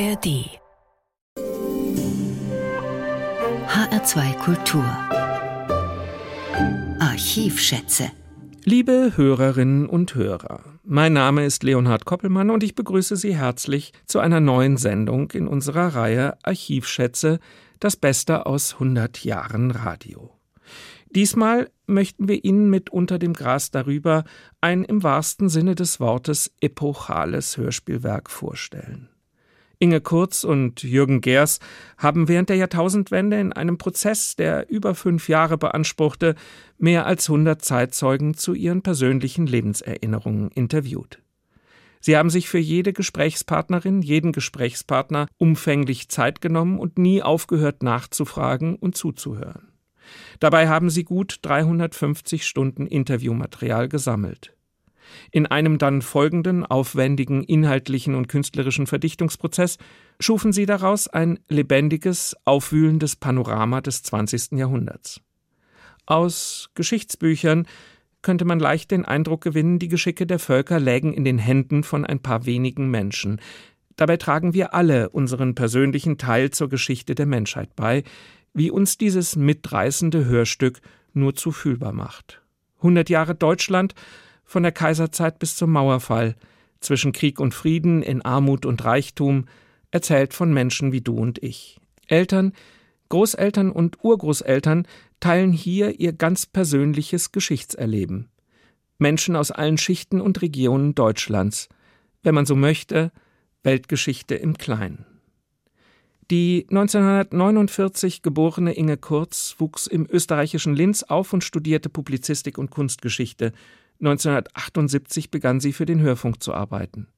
ARD HR2 Kultur Archivschätze Liebe Hörerinnen und Hörer, mein Name ist Leonhard Koppelmann und ich begrüße Sie herzlich zu einer neuen Sendung in unserer Reihe Archivschätze, das Beste aus 100 Jahren Radio. Diesmal möchten wir Ihnen mit Unter dem Gras darüber ein im wahrsten Sinne des Wortes epochales Hörspielwerk vorstellen. Inge Kurz und Jürgen Gers haben während der Jahrtausendwende in einem Prozess, der über fünf Jahre beanspruchte, mehr als 100 Zeitzeugen zu ihren persönlichen Lebenserinnerungen interviewt. Sie haben sich für jede Gesprächspartnerin, jeden Gesprächspartner umfänglich Zeit genommen und nie aufgehört nachzufragen und zuzuhören. Dabei haben sie gut 350 Stunden Interviewmaterial gesammelt. In einem dann folgenden aufwendigen inhaltlichen und künstlerischen Verdichtungsprozess schufen sie daraus ein lebendiges, aufwühlendes Panorama des 20. Jahrhunderts. Aus Geschichtsbüchern könnte man leicht den Eindruck gewinnen, die Geschicke der Völker lägen in den Händen von ein paar wenigen Menschen. Dabei tragen wir alle unseren persönlichen Teil zur Geschichte der Menschheit bei, wie uns dieses mitreißende Hörstück nur zu fühlbar macht. Hundert Jahre Deutschland von der Kaiserzeit bis zum Mauerfall, zwischen Krieg und Frieden, in Armut und Reichtum, erzählt von Menschen wie du und ich. Eltern, Großeltern und Urgroßeltern teilen hier ihr ganz persönliches Geschichtserleben. Menschen aus allen Schichten und Regionen Deutschlands, wenn man so möchte, Weltgeschichte im Kleinen. Die 1949 geborene Inge Kurz wuchs im österreichischen Linz auf und studierte Publizistik und Kunstgeschichte. 1978 begann sie für den Hörfunk zu arbeiten.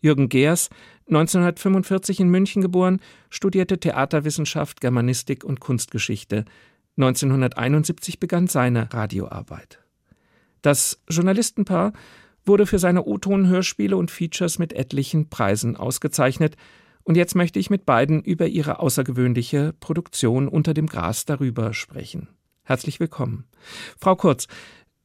Jürgen Geers, 1945 in München geboren, studierte Theaterwissenschaft, Germanistik und Kunstgeschichte. 1971 begann seine Radioarbeit. Das Journalistenpaar wurde für seine O-Ton-Hörspiele und Features mit etlichen Preisen ausgezeichnet. Und jetzt möchte ich mit beiden über ihre außergewöhnliche Produktion unter dem Gras darüber sprechen. Herzlich willkommen. Frau Kurz,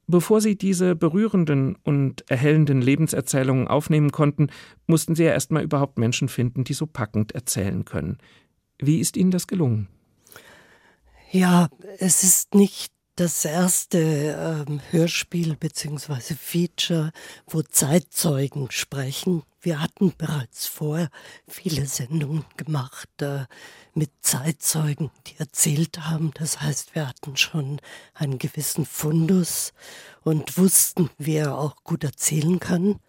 Bevor Sie diese berührenden und erhellenden Lebenserzählungen aufnehmen konnten, mussten Sie ja erstmal überhaupt Menschen finden, die so packend erzählen können. Wie ist Ihnen das gelungen? Ja, es ist nicht das erste ähm, Hörspiel bzw. Feature, wo Zeitzeugen sprechen. Wir hatten bereits vorher viele Sendungen gemacht äh, mit Zeitzeugen, die erzählt haben. Das heißt, wir hatten schon einen gewissen Fundus und wussten, wer auch gut erzählen kann.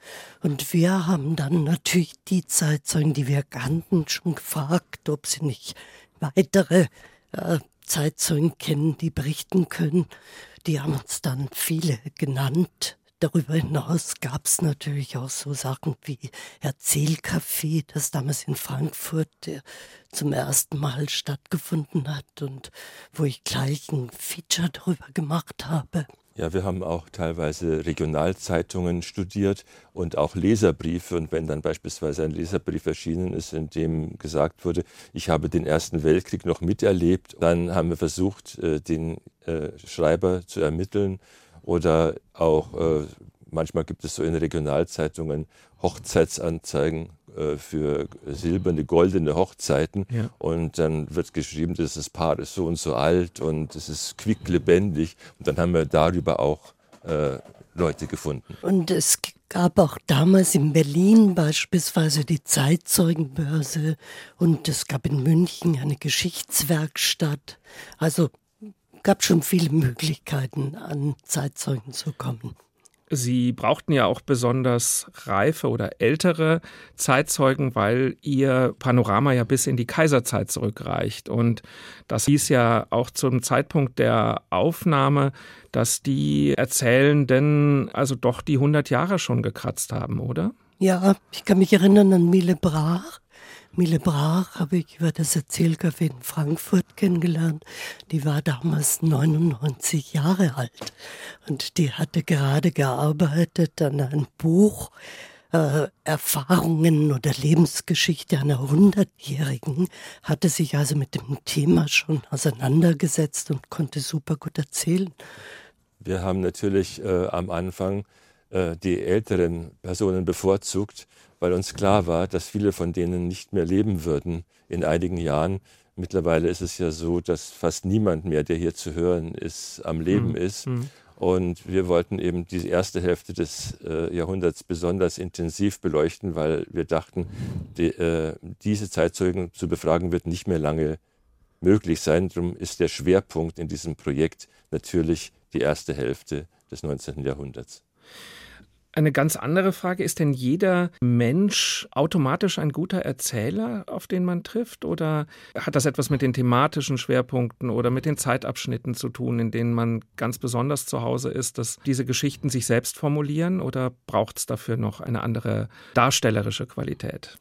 Und wir haben dann natürlich die Zeitzeugen, die wir kannten, schon gefragt, ob sie nicht weitere äh, Zeitzeugen kennen, die berichten können. Die haben uns dann viele genannt. Darüber hinaus gab es natürlich auch so Sachen wie Erzählcafé, das damals in Frankfurt zum ersten Mal stattgefunden hat und wo ich gleich ein Feature darüber gemacht habe. Ja, wir haben auch teilweise Regionalzeitungen studiert und auch Leserbriefe. Und wenn dann beispielsweise ein Leserbrief erschienen ist, in dem gesagt wurde, ich habe den Ersten Weltkrieg noch miterlebt, dann haben wir versucht, äh, den äh, Schreiber zu ermitteln oder auch äh, manchmal gibt es so in Regionalzeitungen Hochzeitsanzeigen äh, für silberne, goldene Hochzeiten. Ja. Und dann wird geschrieben, das Paar ist so und so alt und es ist quicklebendig. Und dann haben wir darüber auch äh, Leute gefunden. Und es gab auch damals in Berlin beispielsweise die Zeitzeugenbörse und es gab in München eine Geschichtswerkstatt. Also gab schon viele Möglichkeiten, an Zeitzeugen zu kommen. Sie brauchten ja auch besonders reife oder ältere Zeitzeugen, weil ihr Panorama ja bis in die Kaiserzeit zurückreicht. Und das hieß ja auch zum Zeitpunkt der Aufnahme, dass die Erzählenden also doch die 100 Jahre schon gekratzt haben, oder? Ja, ich kann mich erinnern an Miele Brach, Mille Brach habe ich über das Erzählcafé in Frankfurt kennengelernt. Die war damals 99 Jahre alt und die hatte gerade gearbeitet an einem Buch äh, Erfahrungen oder Lebensgeschichte einer Hundertjährigen, hatte sich also mit dem Thema schon auseinandergesetzt und konnte super gut erzählen. Wir haben natürlich äh, am Anfang äh, die älteren Personen bevorzugt, weil uns klar war, dass viele von denen nicht mehr leben würden in einigen Jahren. Mittlerweile ist es ja so, dass fast niemand mehr, der hier zu hören ist, am Leben mhm. ist. Mhm. Und wir wollten eben die erste Hälfte des äh, Jahrhunderts besonders intensiv beleuchten, weil wir dachten, die, äh, diese Zeitzeugen zu befragen wird nicht mehr lange möglich sein. Darum ist der Schwerpunkt in diesem Projekt natürlich die erste Hälfte des 19. Jahrhunderts. Eine ganz andere Frage, ist denn jeder Mensch automatisch ein guter Erzähler, auf den man trifft? Oder hat das etwas mit den thematischen Schwerpunkten oder mit den Zeitabschnitten zu tun, in denen man ganz besonders zu Hause ist, dass diese Geschichten sich selbst formulieren? Oder braucht es dafür noch eine andere darstellerische Qualität?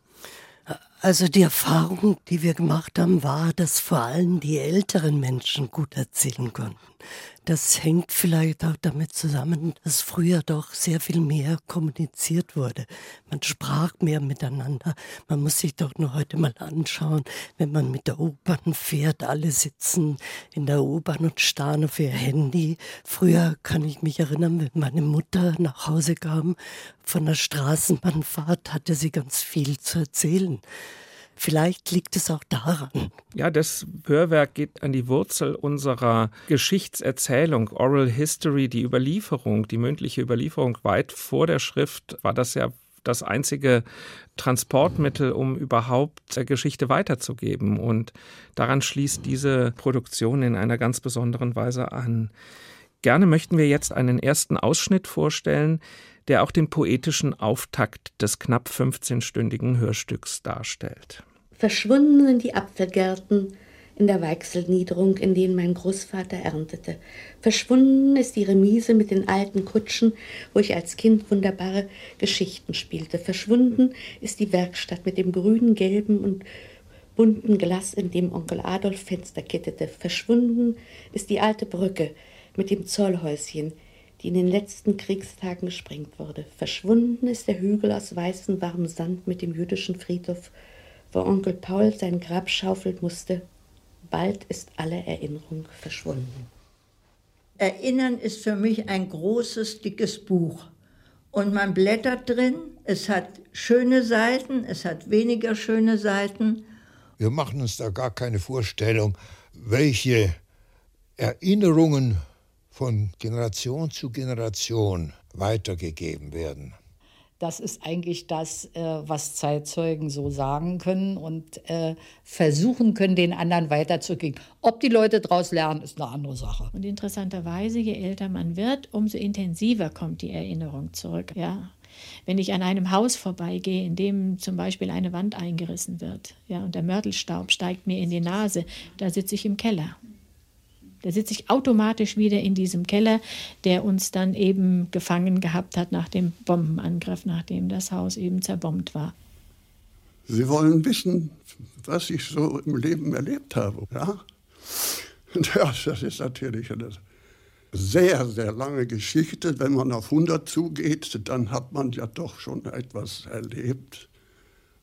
Also die Erfahrung, die wir gemacht haben, war, dass vor allem die älteren Menschen gut erzählen konnten. Das hängt vielleicht auch damit zusammen, dass früher doch sehr viel mehr kommuniziert wurde. Man sprach mehr miteinander. Man muss sich doch nur heute mal anschauen, wenn man mit der U-Bahn fährt, alle sitzen in der U-Bahn und starren auf ihr Handy. Früher kann ich mich erinnern, wenn meine Mutter nach Hause kam von der Straßenbahnfahrt, hatte sie ganz viel zu erzählen. Vielleicht liegt es auch daran. Ja, das Hörwerk geht an die Wurzel unserer Geschichtserzählung, Oral History, die Überlieferung, die mündliche Überlieferung. Weit vor der Schrift war das ja das einzige Transportmittel, um überhaupt Geschichte weiterzugeben. Und daran schließt diese Produktion in einer ganz besonderen Weise an. Gerne möchten wir jetzt einen ersten Ausschnitt vorstellen, der auch den poetischen Auftakt des knapp 15-stündigen Hörstücks darstellt. Verschwunden sind die Apfelgärten in der Weichselniederung, in denen mein Großvater erntete. Verschwunden ist die Remise mit den alten Kutschen, wo ich als Kind wunderbare Geschichten spielte. Verschwunden ist die Werkstatt mit dem grünen, gelben und bunten Glas, in dem Onkel Adolf Fenster kittete. Verschwunden ist die alte Brücke mit dem Zollhäuschen, die in den letzten Kriegstagen gesprengt wurde. Verschwunden ist der Hügel aus weißem, warmem Sand mit dem jüdischen Friedhof, wo Onkel Paul sein Grab schaufeln musste. Bald ist alle Erinnerung verschwunden. Erinnern ist für mich ein großes, dickes Buch. Und man blättert drin. Es hat schöne Seiten, es hat weniger schöne Seiten. Wir machen uns da gar keine Vorstellung, welche Erinnerungen von Generation zu Generation weitergegeben werden. Das ist eigentlich das, äh, was Zeitzeugen so sagen können und äh, versuchen können, den anderen weiterzugeben. Ob die Leute daraus lernen, ist eine andere Sache. Und interessanterweise, je älter man wird, umso intensiver kommt die Erinnerung zurück. Ja, wenn ich an einem Haus vorbeigehe, in dem zum Beispiel eine Wand eingerissen wird, ja, und der Mörtelstaub steigt mir in die Nase, da sitze ich im Keller. Da sitze ich automatisch wieder in diesem Keller, der uns dann eben gefangen gehabt hat nach dem Bombenangriff, nachdem das Haus eben zerbombt war. Sie wollen wissen, was ich so im Leben erlebt habe. Ja? das ist natürlich eine sehr, sehr lange Geschichte. Wenn man auf 100 zugeht, dann hat man ja doch schon etwas erlebt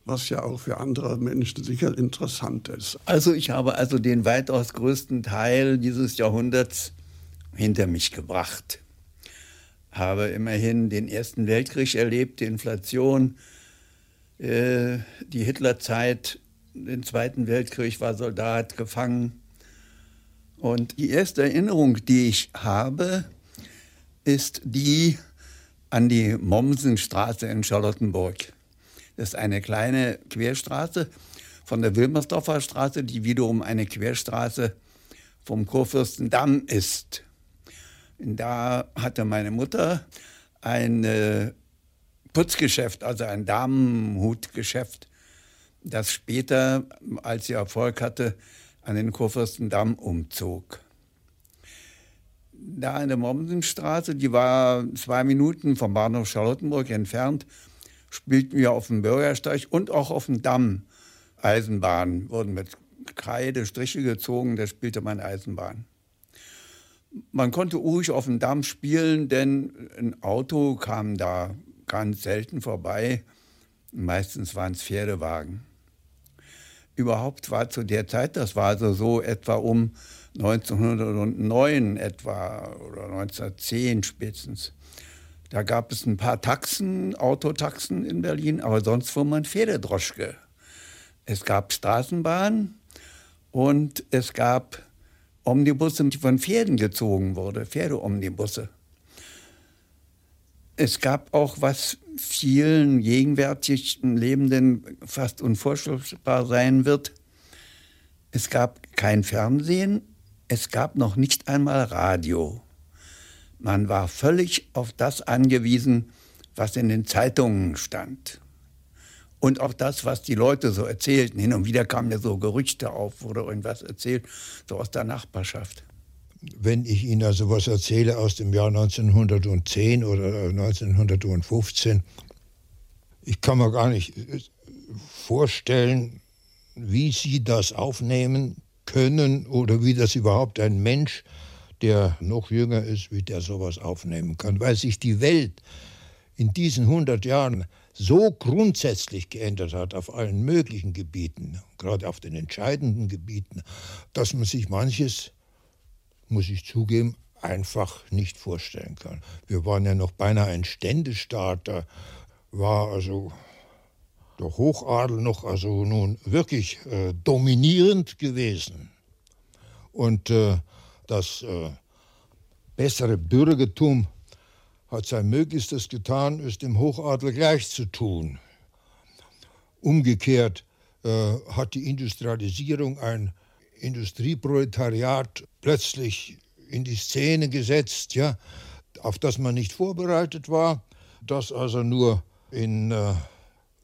was ja auch für andere Menschen sicher interessant ist. Also ich habe also den weitaus größten Teil dieses Jahrhunderts hinter mich gebracht. Habe immerhin den Ersten Weltkrieg erlebt, die Inflation, äh, die Hitlerzeit, den Zweiten Weltkrieg, war Soldat, gefangen. Und die erste Erinnerung, die ich habe, ist die an die Mommsenstraße in Charlottenburg. Das ist eine kleine Querstraße von der Wilmersdorfer Straße, die wiederum eine Querstraße vom Kurfürstendamm ist. Und da hatte meine Mutter ein äh, Putzgeschäft, also ein Damenhutgeschäft, das später, als sie Erfolg hatte, an den Kurfürstendamm umzog. Da in der Mommsenstraße, die war zwei Minuten vom Bahnhof Charlottenburg entfernt, spielten wir auf dem Bürgersteig und auch auf dem Damm Eisenbahn. Wurden mit Kreide Striche gezogen, da spielte man Eisenbahn. Man konnte ruhig auf dem Damm spielen, denn ein Auto kam da ganz selten vorbei. Meistens waren es Pferdewagen. Überhaupt war zu der Zeit, das war also so etwa um 1909 etwa oder 1910 spätestens, Da gab es ein paar Taxen, Autotaxen in Berlin, aber sonst fuhr man Pferdedroschke. Es gab Straßenbahn und es gab Omnibusse, die von Pferden gezogen wurden, Pferdeomnibusse. Es gab auch, was vielen gegenwärtig Lebenden fast unvorstellbar sein wird, es gab kein Fernsehen, es gab noch nicht einmal Radio. Man war völlig auf das angewiesen, was in den Zeitungen stand. Und auch das, was die Leute so erzählten. Hin und wieder kamen ja so Gerüchte auf, wurde irgendwas erzählt, so aus der Nachbarschaft. Wenn ich Ihnen also was erzähle aus dem Jahr 1910 oder 1915, ich kann mir gar nicht vorstellen, wie Sie das aufnehmen können oder wie das überhaupt ein Mensch, der noch jünger ist, wie der sowas aufnehmen kann, weil sich die Welt in diesen 100 Jahren so grundsätzlich geändert hat auf allen möglichen Gebieten, gerade auf den entscheidenden Gebieten, dass man sich manches, muss ich zugeben, einfach nicht vorstellen kann. Wir waren ja noch beinahe ein Ständestaat, da war also der Hochadel noch also nun wirklich äh, dominierend gewesen. Und äh, das äh, bessere Bürgertum hat sein Möglichstes getan, es dem Hochadel gleich zu tun. Umgekehrt äh, hat die Industrialisierung ein Industrieproletariat plötzlich in die Szene gesetzt, ja, auf das man nicht vorbereitet war, das also nur in äh,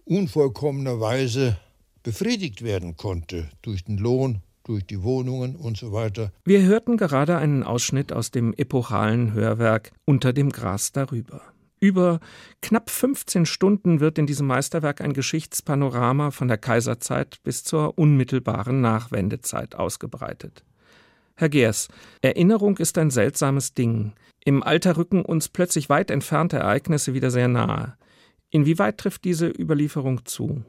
unvollkommener Weise befriedigt werden konnte durch den Lohn, durch die Wohnungen und so weiter. Wir hörten gerade einen Ausschnitt aus dem epochalen Hörwerk Unter dem Gras darüber. Über knapp 15 Stunden wird in diesem Meisterwerk ein Geschichtspanorama von der Kaiserzeit bis zur unmittelbaren Nachwendezeit ausgebreitet. Herr Geers, Erinnerung ist ein seltsames Ding. Im Alter rücken uns plötzlich weit entfernte Ereignisse wieder sehr nahe. Inwieweit trifft diese Überlieferung zu?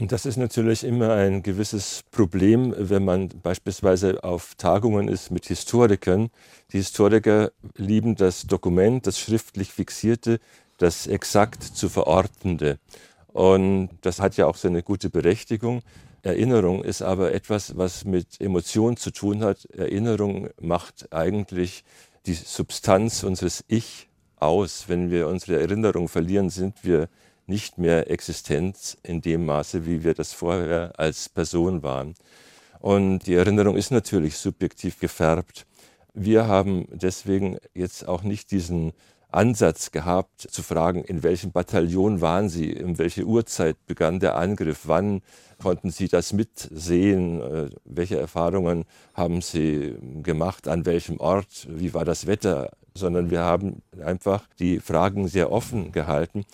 Das ist natürlich immer ein gewisses Problem, wenn man beispielsweise auf Tagungen ist mit Historikern. Die Historiker lieben das Dokument, das schriftlich fixierte, das exakt zu verortende. Und das hat ja auch seine gute Berechtigung. Erinnerung ist aber etwas, was mit Emotionen zu tun hat. Erinnerung macht eigentlich die Substanz unseres Ich aus. Wenn wir unsere Erinnerung verlieren, sind wir nicht mehr existent in dem Maße, wie wir das vorher als Person waren. Und die Erinnerung ist natürlich subjektiv gefärbt. Wir haben deswegen jetzt auch nicht diesen Ansatz gehabt, zu fragen, in welchem Bataillon waren Sie, in welche Uhrzeit begann der Angriff, wann konnten Sie das mitsehen, äh, welche Erfahrungen haben Sie gemacht, an welchem Ort, wie war das Wetter, sondern wir haben einfach die Fragen sehr offen gehalten.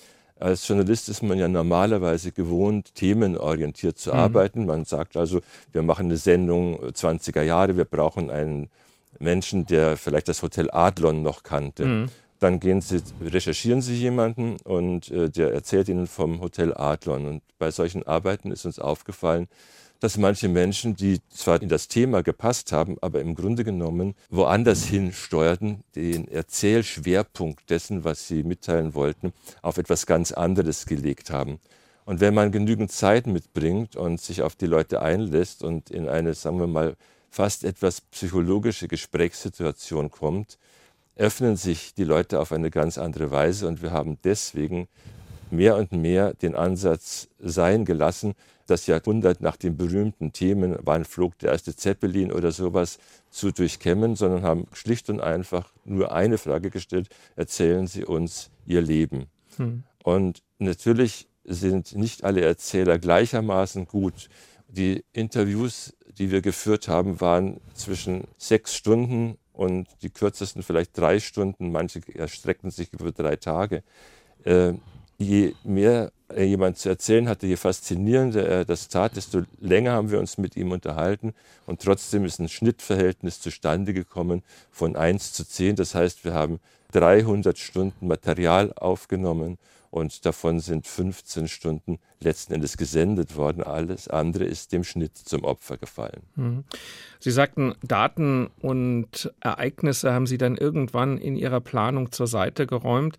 Als Journalist ist man ja normalerweise gewohnt, themenorientiert zu mhm. arbeiten. Man sagt also, wir machen eine Sendung 20er Jahre, wir brauchen einen Menschen, der vielleicht das Hotel Adlon noch kannte. Mhm. Dann gehen Sie, recherchieren Sie jemanden und äh, der erzählt Ihnen vom Hotel Adlon. Und bei solchen Arbeiten ist uns aufgefallen, dass manche Menschen, die zwar in das Thema gepasst haben, aber im Grunde genommen woanders hin steuerten, den Erzählschwerpunkt dessen, was sie mitteilen wollten, auf etwas ganz anderes gelegt haben. Und wenn man genügend Zeit mitbringt und sich auf die Leute einlässt und in eine, sagen wir mal, fast etwas psychologische Gesprächssituation kommt, öffnen sich die Leute auf eine ganz andere Weise und wir haben deswegen mehr und mehr den Ansatz sein gelassen, das Jahrhundert nach den berühmten Themen, wann flog der erste Zeppelin oder sowas, zu durchkämmen, sondern haben schlicht und einfach nur eine Frage gestellt, erzählen Sie uns Ihr Leben. Hm. Und natürlich sind nicht alle Erzähler gleichermaßen gut. Die Interviews, die wir geführt haben, waren zwischen sechs Stunden und die kürzesten vielleicht drei Stunden, manche erstreckten sich über drei Tage. Äh, je mehr jemand zu erzählen hatte, je faszinierender er das tat, desto länger haben wir uns mit ihm unterhalten. Und trotzdem ist ein Schnittverhältnis zustande gekommen von 1 zu 10. Das heißt, wir haben 300 Stunden Material aufgenommen und davon sind 15 Stunden letzten Endes gesendet worden. Alles andere ist dem Schnitt zum Opfer gefallen. Mhm. Sie sagten, Daten und Ereignisse haben Sie dann irgendwann in Ihrer Planung zur Seite geräumt.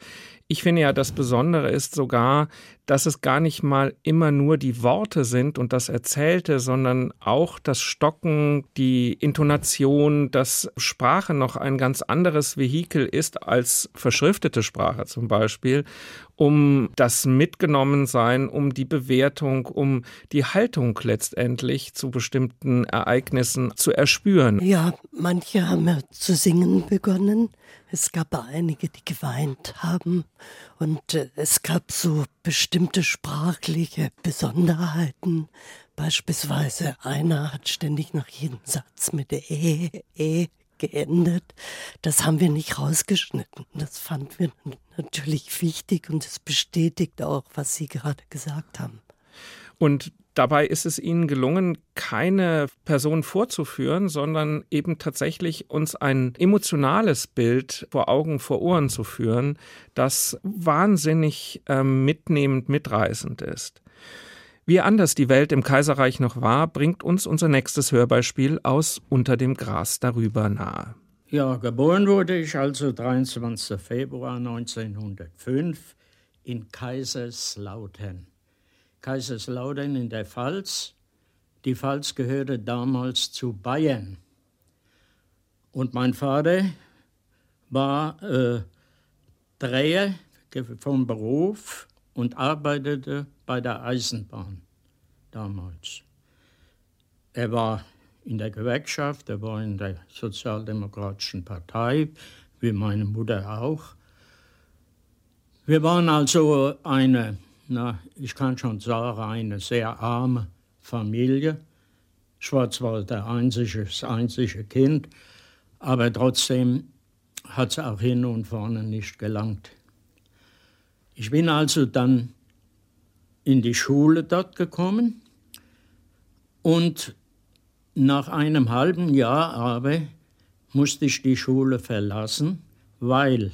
Ich finde ja, das Besondere ist sogar, dass es gar nicht mal immer nur die Worte sind und das Erzählte, sondern auch das Stocken, die Intonation, dass Sprache noch ein ganz anderes Vehikel ist als verschriftete Sprache zum Beispiel, um das Mitgenommensein, um die Bewertung, um die Haltung letztendlich zu bestimmten Ereignissen zu erspüren. Ja, manche haben ja zu singen begonnen. Es gab einige, die geweint haben. Und äh, es gab so bestimmte sprachliche Besonderheiten. Beispielsweise einer hat ständig nach jedem Satz mit E, E geendet. Das haben wir nicht rausgeschnitten. Das fanden wir natürlich wichtig und es bestätigt auch, was Sie gerade gesagt haben. Und dabei ist es Ihnen gelungen, keine Person vorzuführen, sondern eben tatsächlich uns ein emotionales Bild vor Augen, vor Ohren zu führen, das wahnsinnig äh, mitnehmend, mitreißend ist. Wie anders die Welt im Kaiserreich noch war, bringt uns unser nächstes Hörbeispiel aus Unter dem Gras darüber nahe. Ja, geboren wurde ich also 23. Februar 1905 in Kaiserslautern. Kaiserslautern in der Pfalz. Die Pfalz gehörte damals zu Bayern. Und mein Vater war äh, Dreher vom Beruf und arbeitete bei der Eisenbahn damals. Er war in der Gewerkschaft, er war in der Sozialdemokratischen Partei, wie meine Mutter auch. Wir waren also eine, na, ich kann schon sagen, eine sehr arme Familie. Ich war der einzige, das einzige Kind, aber trotzdem hat es auch hin und vorne nicht gelangt. Ich bin also dann in die Schule dort gekommen und nach einem halben Jahr aber musste ich die Schule verlassen, weil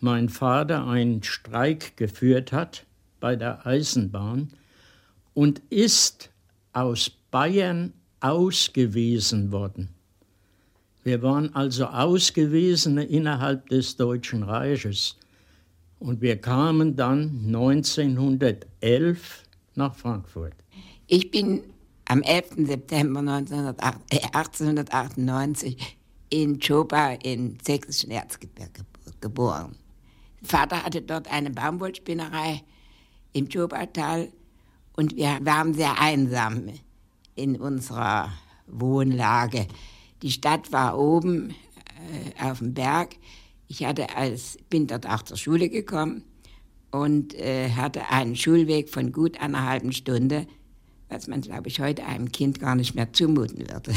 mein Vater einen Streik geführt hat bei der Eisenbahn und ist aus Bayern ausgewiesen worden. Wir waren also Ausgewiesene innerhalb des Deutschen Reiches. Und wir kamen dann 1911 nach Frankfurt. Ich bin am 11. September 1898 äh, in Chopa im sächsischen Erzgebirge geboren. Vater hatte dort eine Baumwollspinnerei im Chopa-Tal und wir waren sehr einsam in unserer Wohnlage. Die Stadt war oben äh, auf dem Berg ich hatte als, bin dort auch zur Schule gekommen und äh, hatte einen Schulweg von gut einer halben Stunde, was man, glaube ich, heute einem Kind gar nicht mehr zumuten würde.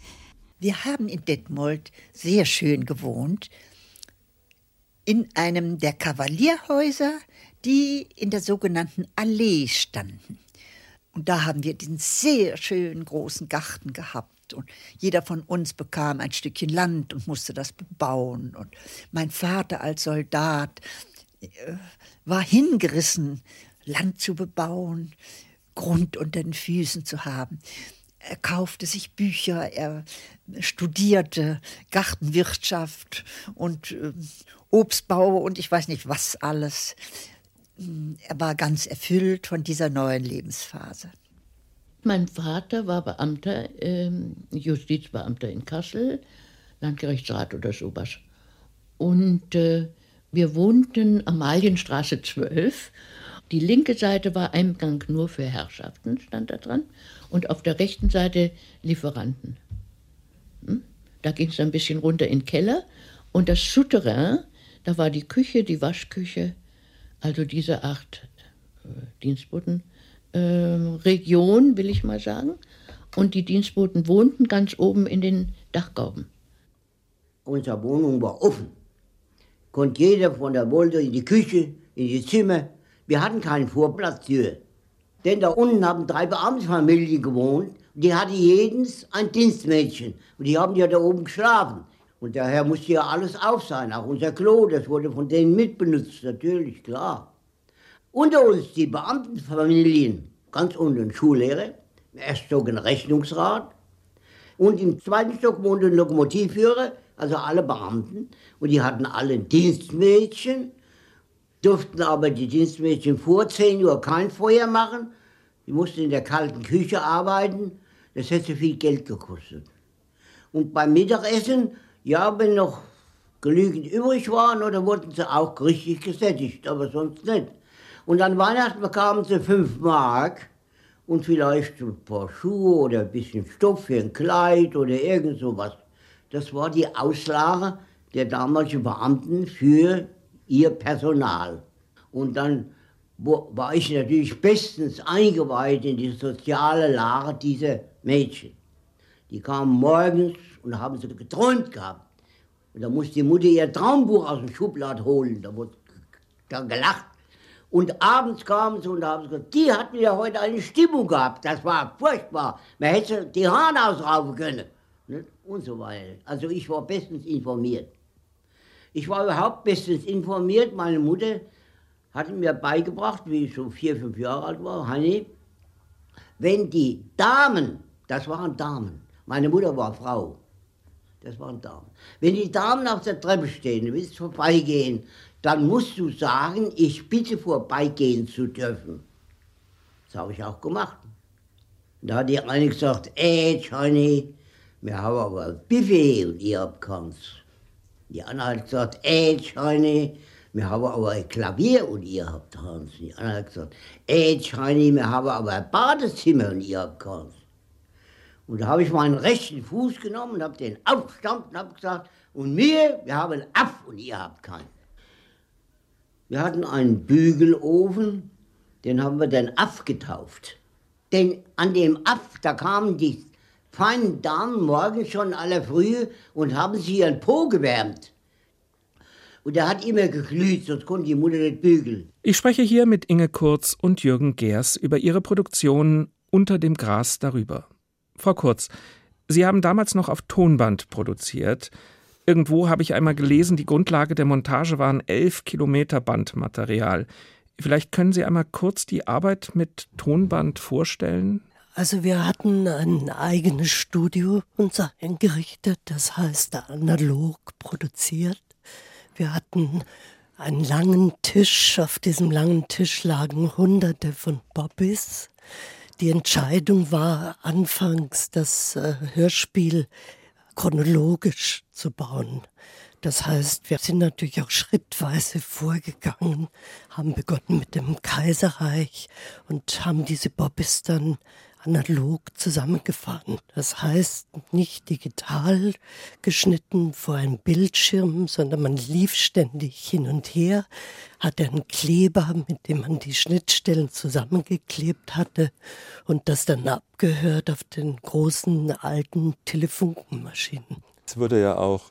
Wir haben in Detmold sehr schön gewohnt, in einem der Kavalierhäuser, die in der sogenannten Allee standen. Und da haben wir den sehr schönen großen Garten gehabt und jeder von uns bekam ein Stückchen Land und musste das bebauen. Und mein Vater als Soldat äh, war hingerissen, Land zu bebauen, Grund unter den Füßen zu haben. Er kaufte sich Bücher, er studierte Gartenwirtschaft und äh, Obstbau und ich weiß nicht was alles. Er war ganz erfüllt von dieser neuen Lebensphase. Mein Vater war Beamter, ähm, Justizbeamter in Kassel, Landgerichtsrat oder sowas. Und äh, wir wohnten Amalienstraße 12. Die linke Seite war Eingang nur für Herrschaften, stand da dran. Und auf der rechten Seite Lieferanten. Hm? Da ging es ein bisschen runter in den Keller. Und das Souterrain, da war die Küche, die Waschküche, also diese acht äh, Dienstboten äh, Region, will ich mal sagen. Und die Dienstboten wohnten ganz oben in den Dachgauben. Unsere Wohnung war offen. Konnte jeder von der Wolde in die Küche, in die Zimmer. Wir hatten keinen Vorplatztür. Denn da unten haben drei Beamtenfamilien gewohnt. Die hatte jedens ein Dienstmädchen. Und die haben ja da oben geschlafen. Und daher musste ja alles auf sein. Auch unser Klo, das wurde von denen mitbenutzt, natürlich, klar. Unter uns die Beamtenfamilien, ganz unten Schullehrer, im ersten Stock ein Rechnungsrat und im zweiten Stock wohnte ein Lokomotivführer, also alle Beamten. Und die hatten alle Dienstmädchen, durften aber die Dienstmädchen vor 10 Uhr kein Feuer machen. Die mussten in der kalten Küche arbeiten. Das hätte viel Geld gekostet. Und beim Mittagessen, ja, wenn noch genügend übrig waren, oder wurden sie auch richtig gesättigt, aber sonst nicht. Und an Weihnachten bekamen sie 5 Mark und vielleicht ein paar Schuhe oder ein bisschen Stoff für ein Kleid oder irgend sowas. Das war die Auslage der damaligen Beamten für ihr Personal. Und dann war ich natürlich bestens eingeweiht in die soziale Lage dieser Mädchen. Die kamen morgens und haben sie geträumt gehabt. Und da musste die Mutter ihr Traumbuch aus dem Schublad holen. Da wurde dann gelacht. Und abends kamen sie und haben sie gesagt, die hatten ja heute eine Stimmung gehabt. Das war furchtbar. Man hätte die Haare ausraufen können. Und so weiter. Also ich war bestens informiert. Ich war überhaupt bestens informiert. Meine Mutter hatte mir beigebracht, wie ich so vier, fünf Jahre alt war, Hanni, wenn die Damen, das waren Damen, meine Mutter war Frau, das waren Damen, wenn die Damen auf der Treppe stehen, du willst vorbeigehen, dann musst du sagen, ich bitte vorbeigehen zu dürfen. Das habe ich auch gemacht. Da hat die eine gesagt, ey, Johnny, wir haben aber Buffet und ihr habt keins. Die andere hat gesagt, ey, Johnny, wir haben aber ein Klavier und ihr habt keins. Die andere hat gesagt, ey, Johnny, wir haben aber ein Badezimmer und ihr habt keins. Und da habe ich meinen rechten Fuß genommen und habe den aufgestampft und habe gesagt, und mir, wir haben einen Aff und ihr habt keinen. Wir hatten einen Bügelofen, den haben wir den Aff getauft. Denn an dem Aff, da kamen die feinen Damen morgens schon aller Frühe und haben sich ihren Po gewärmt. Und der hat immer geglüht, sonst konnte die Mutter nicht bügeln. Ich spreche hier mit Inge Kurz und Jürgen Gers über ihre Produktion Unter dem Gras darüber. Frau Kurz, Sie haben damals noch auf Tonband produziert. Irgendwo habe ich einmal gelesen, die Grundlage der Montage waren elf Kilometer Bandmaterial. Vielleicht können Sie einmal kurz die Arbeit mit Tonband vorstellen? Also wir hatten ein eigenes Studio uns eingerichtet, das heißt analog produziert. Wir hatten einen langen Tisch, auf diesem langen Tisch lagen hunderte von Bobbys. Die Entscheidung war anfangs, das äh, Hörspiel chronologisch zu bauen. Das heißt, wir sind natürlich auch schrittweise vorgegangen, haben begonnen mit dem Kaiserreich und haben diese Bobbys dann analog zusammengefahren. Das heißt, nicht digital geschnitten vor einem Bildschirm, sondern man lief ständig hin und her, hatte einen Kleber, mit dem man die Schnittstellen zusammengeklebt hatte und das dann abgehört auf den großen alten Telefunkenmaschinen. Es wurde ja auch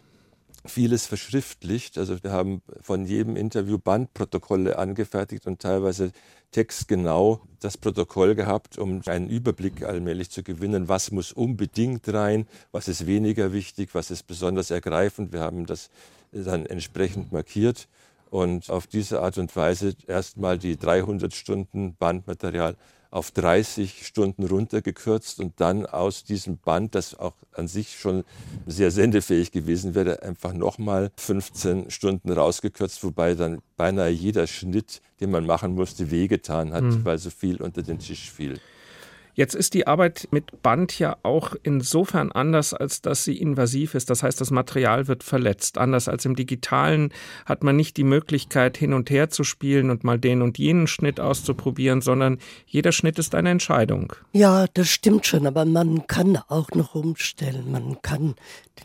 vieles verschriftlicht. Also wir haben von jedem Interview Bandprotokolle angefertigt und teilweise textgenau das Protokoll gehabt, um einen Überblick allmählich zu gewinnen, was muss unbedingt rein, was ist weniger wichtig, was ist besonders ergreifend. Wir haben das dann entsprechend markiert und auf diese Art und Weise erstmal die 300 Stunden Bandmaterial auf 30 Stunden runtergekürzt und dann aus diesem Band, das auch an sich schon sehr sendefähig gewesen wäre, einfach nochmal 15 Stunden rausgekürzt, wobei dann beinahe jeder Schnitt, den man machen musste, wehgetan hat, mhm. weil so viel unter den Tisch fiel. Jetzt ist die Arbeit mit Band ja auch insofern anders, als dass sie invasiv ist. Das heißt, das Material wird verletzt. Anders als im Digitalen hat man nicht die Möglichkeit, hin und her zu spielen und mal den und jenen Schnitt auszuprobieren, sondern jeder Schnitt ist eine Entscheidung. Ja, das stimmt schon, aber man kann auch noch umstellen. Man kann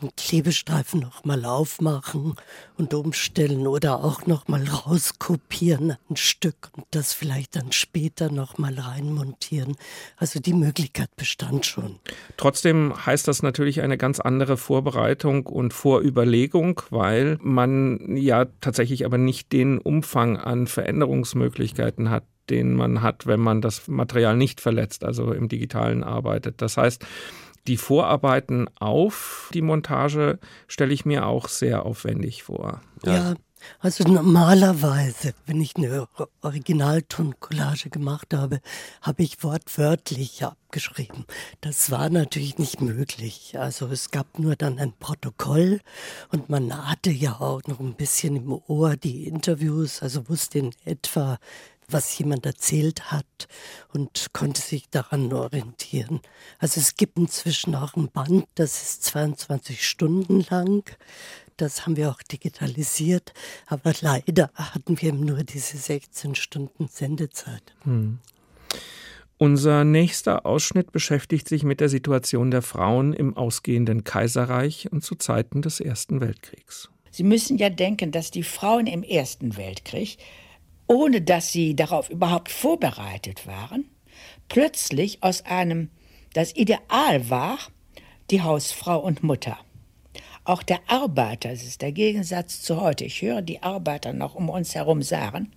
den Klebestreifen noch mal aufmachen und umstellen oder auch noch mal rauskopieren ein Stück und das vielleicht dann später noch mal reinmontieren. Also die Möglichkeit bestand schon. Trotzdem heißt das natürlich eine ganz andere Vorbereitung und Vorüberlegung, weil man ja tatsächlich aber nicht den Umfang an Veränderungsmöglichkeiten hat, den man hat, wenn man das Material nicht verletzt, also im digitalen arbeitet. Das heißt, die Vorarbeiten auf die Montage stelle ich mir auch sehr aufwendig vor. Ja. Also normalerweise, wenn ich eine Originaltoncollage gemacht habe, habe ich wortwörtlich abgeschrieben. Das war natürlich nicht möglich. Also es gab nur dann ein Protokoll und man hatte ja auch noch ein bisschen im Ohr die Interviews, also wusste in etwa, was jemand erzählt hat und konnte sich daran orientieren. Also es gibt inzwischen auch ein Band, das ist 22 Stunden lang. Das haben wir auch digitalisiert, aber leider hatten wir nur diese 16 Stunden Sendezeit. Hm. Unser nächster Ausschnitt beschäftigt sich mit der Situation der Frauen im ausgehenden Kaiserreich und zu Zeiten des Ersten Weltkriegs. Sie müssen ja denken, dass die Frauen im Ersten Weltkrieg ohne dass sie darauf überhaupt vorbereitet waren, plötzlich aus einem, das Ideal war, die Hausfrau und Mutter. Auch der Arbeiter, das ist der Gegensatz zu heute, ich höre die Arbeiter noch um uns herum sagen,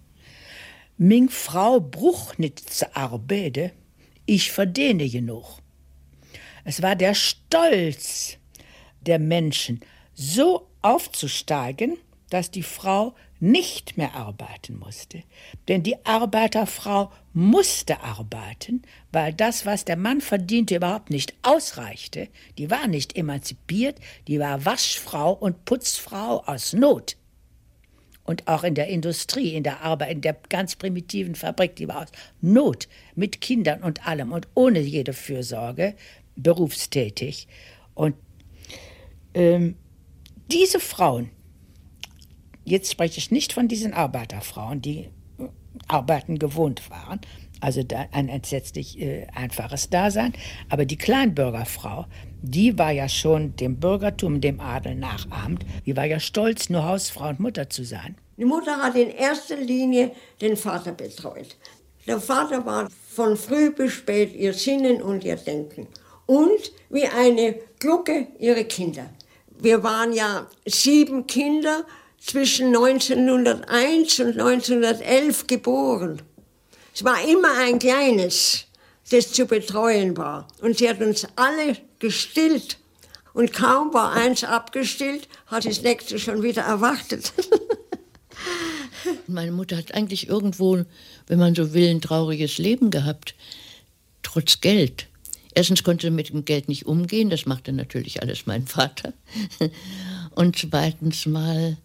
Ming Frau bruch nit zu arbeide, ich verdiene genug. Es war der Stolz der Menschen, so aufzusteigen, dass die Frau nicht mehr arbeiten musste. Denn die Arbeiterfrau musste arbeiten, weil das, was der Mann verdiente, überhaupt nicht ausreichte. Die war nicht emanzipiert, die war Waschfrau und Putzfrau aus Not. Und auch in der Industrie, in der Arbeit, in der ganz primitiven Fabrik, die war aus Not, mit Kindern und allem und ohne jede Fürsorge berufstätig. Und ähm, diese Frauen, Jetzt spreche ich nicht von diesen Arbeiterfrauen, die äh, arbeiten gewohnt waren, also ein entsetzlich äh, einfaches Dasein. Aber die Kleinbürgerfrau, die war ja schon dem Bürgertum, dem Adel nachahmt. Die war ja stolz, nur Hausfrau und Mutter zu sein. Die Mutter hat in erster Linie den Vater betreut. Der Vater war von früh bis spät ihr Sinnen und ihr Denken. Und wie eine Glucke ihre Kinder. Wir waren ja sieben Kinder zwischen 1901 und 1911 geboren. Es war immer ein kleines, das zu betreuen war. Und sie hat uns alle gestillt. Und kaum war eins abgestillt, hat das nächste schon wieder erwartet. Meine Mutter hat eigentlich irgendwo, wenn man so will, ein trauriges Leben gehabt, trotz Geld. Erstens konnte sie mit dem Geld nicht umgehen, das machte natürlich alles mein Vater. Und zweitens mal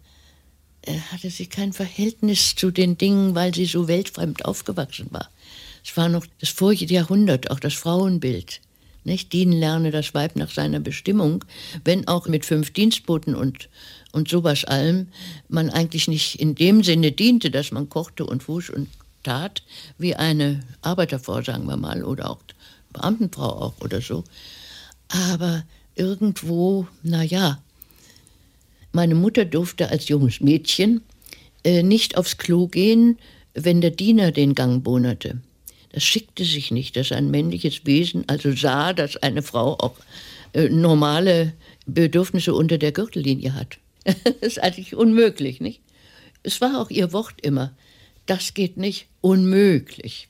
hatte sie kein Verhältnis zu den Dingen, weil sie so weltfremd aufgewachsen war. Es war noch das vorige Jahrhundert, auch das Frauenbild. Nicht? Dienen lerne das Weib nach seiner Bestimmung, wenn auch mit fünf Dienstboten und, und sowas allem man eigentlich nicht in dem Sinne diente, dass man kochte und wusch und tat, wie eine Arbeiterfrau, sagen wir mal, oder auch Beamtenfrau auch oder so. Aber irgendwo, naja, meine Mutter durfte als junges Mädchen äh, nicht aufs Klo gehen, wenn der Diener den Gang bohnerte. Das schickte sich nicht, dass ein männliches Wesen also sah, dass eine Frau auch äh, normale Bedürfnisse unter der Gürtellinie hat. das ist eigentlich unmöglich, nicht? Es war auch ihr Wort immer. Das geht nicht, unmöglich.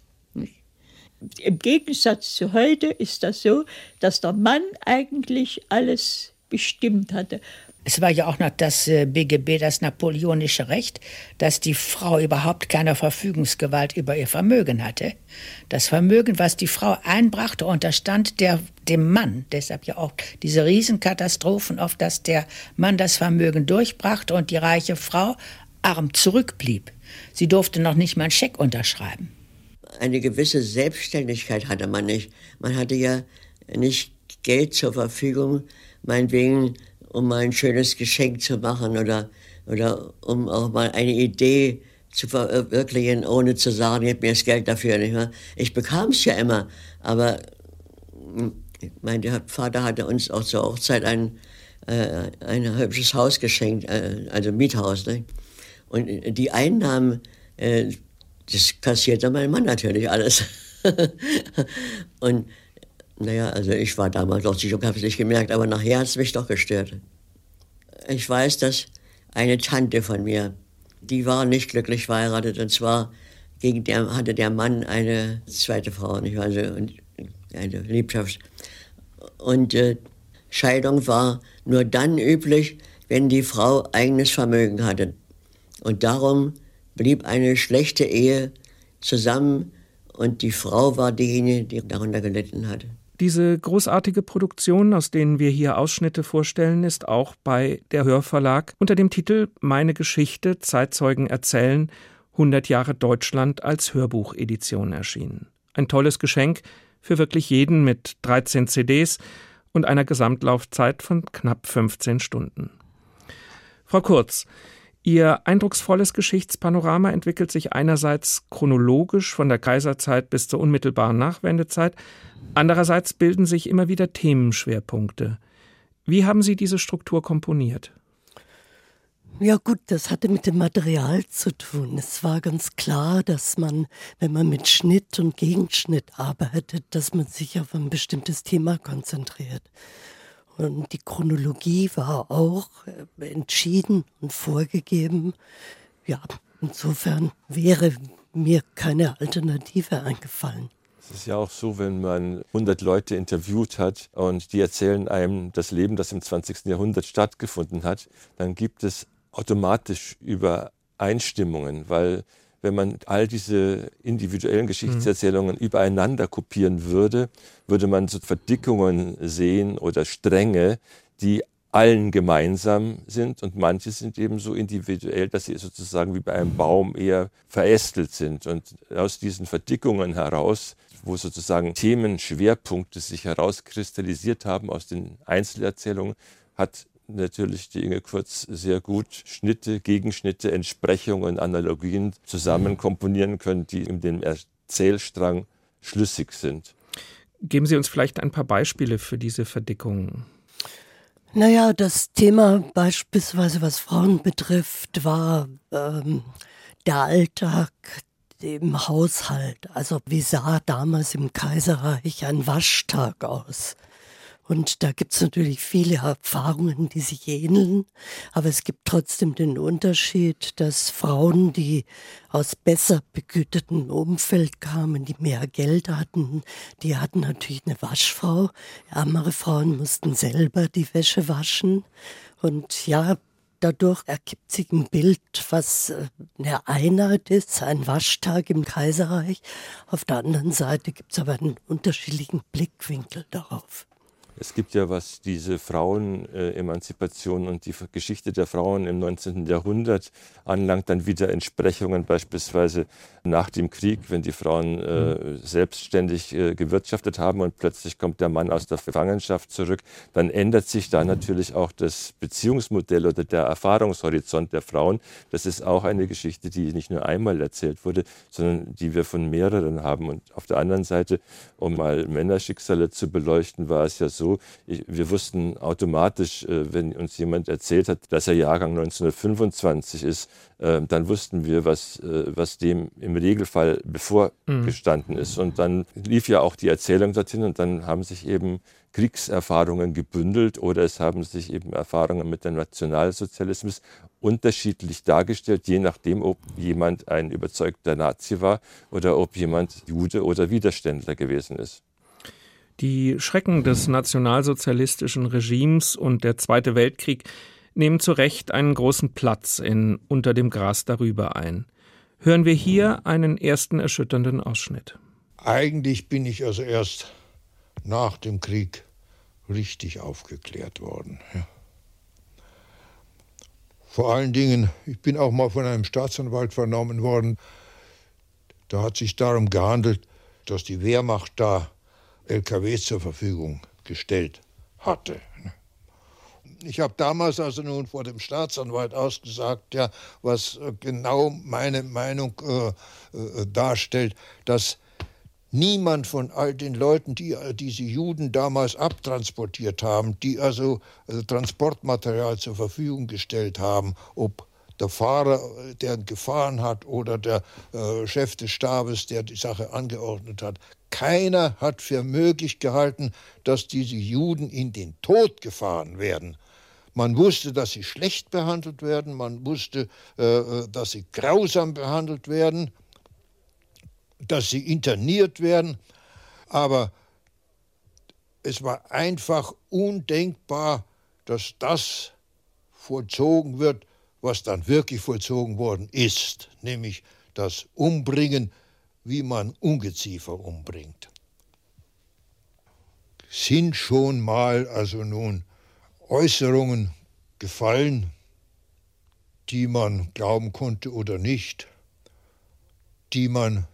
Im Gegensatz zu heute ist das so, dass der Mann eigentlich alles bestimmt hatte. Es war ja auch noch das BGB, äh, das napoleonische Recht, dass die Frau überhaupt keine Verfügungsgewalt über ihr Vermögen hatte. Das Vermögen, was die Frau einbrachte, unterstand der, dem Mann. Deshalb ja auch diese Riesenkatastrophen, auf dass der Mann das Vermögen durchbrachte und die reiche Frau arm zurückblieb. Sie durfte noch nicht mal einen Scheck unterschreiben. Eine gewisse Selbstständigkeit hatte man nicht. Man hatte ja nicht Geld zur Verfügung, meinetwegen um mal ein schönes Geschenk zu machen oder, oder um auch mal eine Idee zu verwirklichen, ohne zu sagen, ich mir das Geld dafür nicht mehr. Ich bekam es ja immer, aber hm, mein Vater hatte uns auch zur Hochzeit ein, äh, ein hübsches Haus geschenkt, äh, also Miethaus. Ne? Und die Einnahmen, äh, das kassierte mein Mann natürlich alles. und naja, also ich war damals noch sicher, habe es nicht gemerkt, aber nachher hat es mich doch gestört. Ich weiß, dass eine Tante von mir, die war nicht glücklich verheiratet und zwar gegen der, hatte der Mann eine zweite Frau, nicht also eine Liebschaft. Und äh, Scheidung war nur dann üblich, wenn die Frau eigenes Vermögen hatte. Und darum blieb eine schlechte Ehe zusammen und die Frau war diejenige, die darunter gelitten hatte. Diese großartige Produktion, aus denen wir hier Ausschnitte vorstellen, ist auch bei der Hörverlag unter dem Titel Meine Geschichte Zeitzeugen erzählen 100 Jahre Deutschland als Hörbuchedition erschienen. Ein tolles Geschenk für wirklich jeden mit 13 CDs und einer Gesamtlaufzeit von knapp 15 Stunden. Frau Kurz, Ihr eindrucksvolles Geschichtspanorama entwickelt sich einerseits chronologisch von der Kaiserzeit bis zur unmittelbaren Nachwendezeit, andererseits bilden sich immer wieder Themenschwerpunkte. Wie haben Sie diese Struktur komponiert? Ja gut, das hatte mit dem Material zu tun. Es war ganz klar, dass man, wenn man mit Schnitt und Gegenschnitt arbeitet, dass man sich auf ein bestimmtes Thema konzentriert. Und die Chronologie war auch äh, entschieden und vorgegeben. Ja, insofern wäre mir keine Alternative eingefallen. Es ist ja auch so, wenn man 100 Leute interviewt hat und die erzählen einem das Leben, das im 20. Jahrhundert stattgefunden hat, dann gibt es automatisch Übereinstimmungen, weil wenn man all diese individuellen Geschichtserzählungen mhm. übereinander kopieren würde, würde man so Verdickungen sehen oder Stränge, die allen gemeinsam sind und manche sind eben so individuell, dass sie sozusagen wie bei einem Baum eher verästelt sind. Und aus diesen Verdickungen heraus, wo sozusagen Themenschwerpunkte sich herauskristallisiert haben aus den Einzelerzählungen, hat natürlich die Inge Kurz sehr gut Schnitte, Gegenschnitte, Entsprechungen, Analogien zusammen komponieren können, die in dem Erzählstrang schlüssig sind. Geben Sie uns vielleicht ein paar Beispiele für diese Verdickungen. Naja, das Thema beispielsweise, was Frauen betrifft, war ähm, der Alltag im Haushalt. Also wie sah damals im Kaiserreich ein Waschtag aus? Und da gibt es natürlich viele Erfahrungen, die sich ähneln. Aber es gibt trotzdem den Unterschied, dass Frauen, die aus besser begütertem Umfeld kamen, die mehr Geld hatten, die hatten natürlich eine Waschfrau. Ärmere Frauen mussten selber die Wäsche waschen. Und ja, dadurch ergibt sich ein Bild, was äh, eine Einheit ist, ein Waschtag im Kaiserreich. Auf der anderen Seite gibt es aber einen unterschiedlichen Blickwinkel darauf. Es gibt ja, was diese Frauenemanzipation und die Geschichte der Frauen im 19. Jahrhundert anlangt, dann wieder Entsprechungen beispielsweise nach dem Krieg, wenn die Frauen äh, mhm. selbstständig äh, gewirtschaftet haben und plötzlich kommt der Mann aus der Gefangenschaft zurück, dann ändert sich da natürlich auch das Beziehungsmodell oder der Erfahrungshorizont der Frauen. Das ist auch eine Geschichte, die nicht nur einmal erzählt wurde, sondern die wir von mehreren haben. Und auf der anderen Seite, um mal Männerschicksale zu beleuchten, war es ja so, ich, wir wussten automatisch, äh, wenn uns jemand erzählt hat, dass er Jahrgang 1925 ist, äh, dann wussten wir, was, äh, was dem im Regelfall bevorgestanden mhm. ist. Und dann lief ja auch die Erzählung dorthin und dann haben sich eben Kriegserfahrungen gebündelt oder es haben sich eben Erfahrungen mit dem Nationalsozialismus unterschiedlich dargestellt, je nachdem, ob jemand ein überzeugter Nazi war oder ob jemand Jude oder Widerständler gewesen ist. Die Schrecken des nationalsozialistischen Regimes und der Zweite Weltkrieg nehmen zu Recht einen großen Platz in Unter dem Gras darüber ein. Hören wir hier einen ersten erschütternden Ausschnitt. Eigentlich bin ich also erst nach dem Krieg richtig aufgeklärt worden. Ja. Vor allen Dingen, ich bin auch mal von einem Staatsanwalt vernommen worden. Da hat sich darum gehandelt, dass die Wehrmacht da LKW zur Verfügung gestellt hatte. Ich habe damals also nun vor dem Staatsanwalt ausgesagt, ja, was äh, genau meine Meinung äh, äh, darstellt, dass niemand von all den Leuten, die äh, diese Juden damals abtransportiert haben, die also, also Transportmaterial zur Verfügung gestellt haben, ob der Fahrer, der gefahren hat, oder der äh, Chef des Stabes, der die Sache angeordnet hat. Keiner hat für möglich gehalten, dass diese Juden in den Tod gefahren werden. Man wusste, dass sie schlecht behandelt werden, man wusste, äh, äh dass sie grausam behandelt werden, dass sie interniert werden, aber es war einfach undenkbar, dass das vollzogen wird, was dann wirklich vollzogen worden ist, nämlich das Umbringen, wie man Ungeziefer umbringt. Sind schon mal also nun Äußerungen gefallen, die man glauben konnte oder nicht, die man,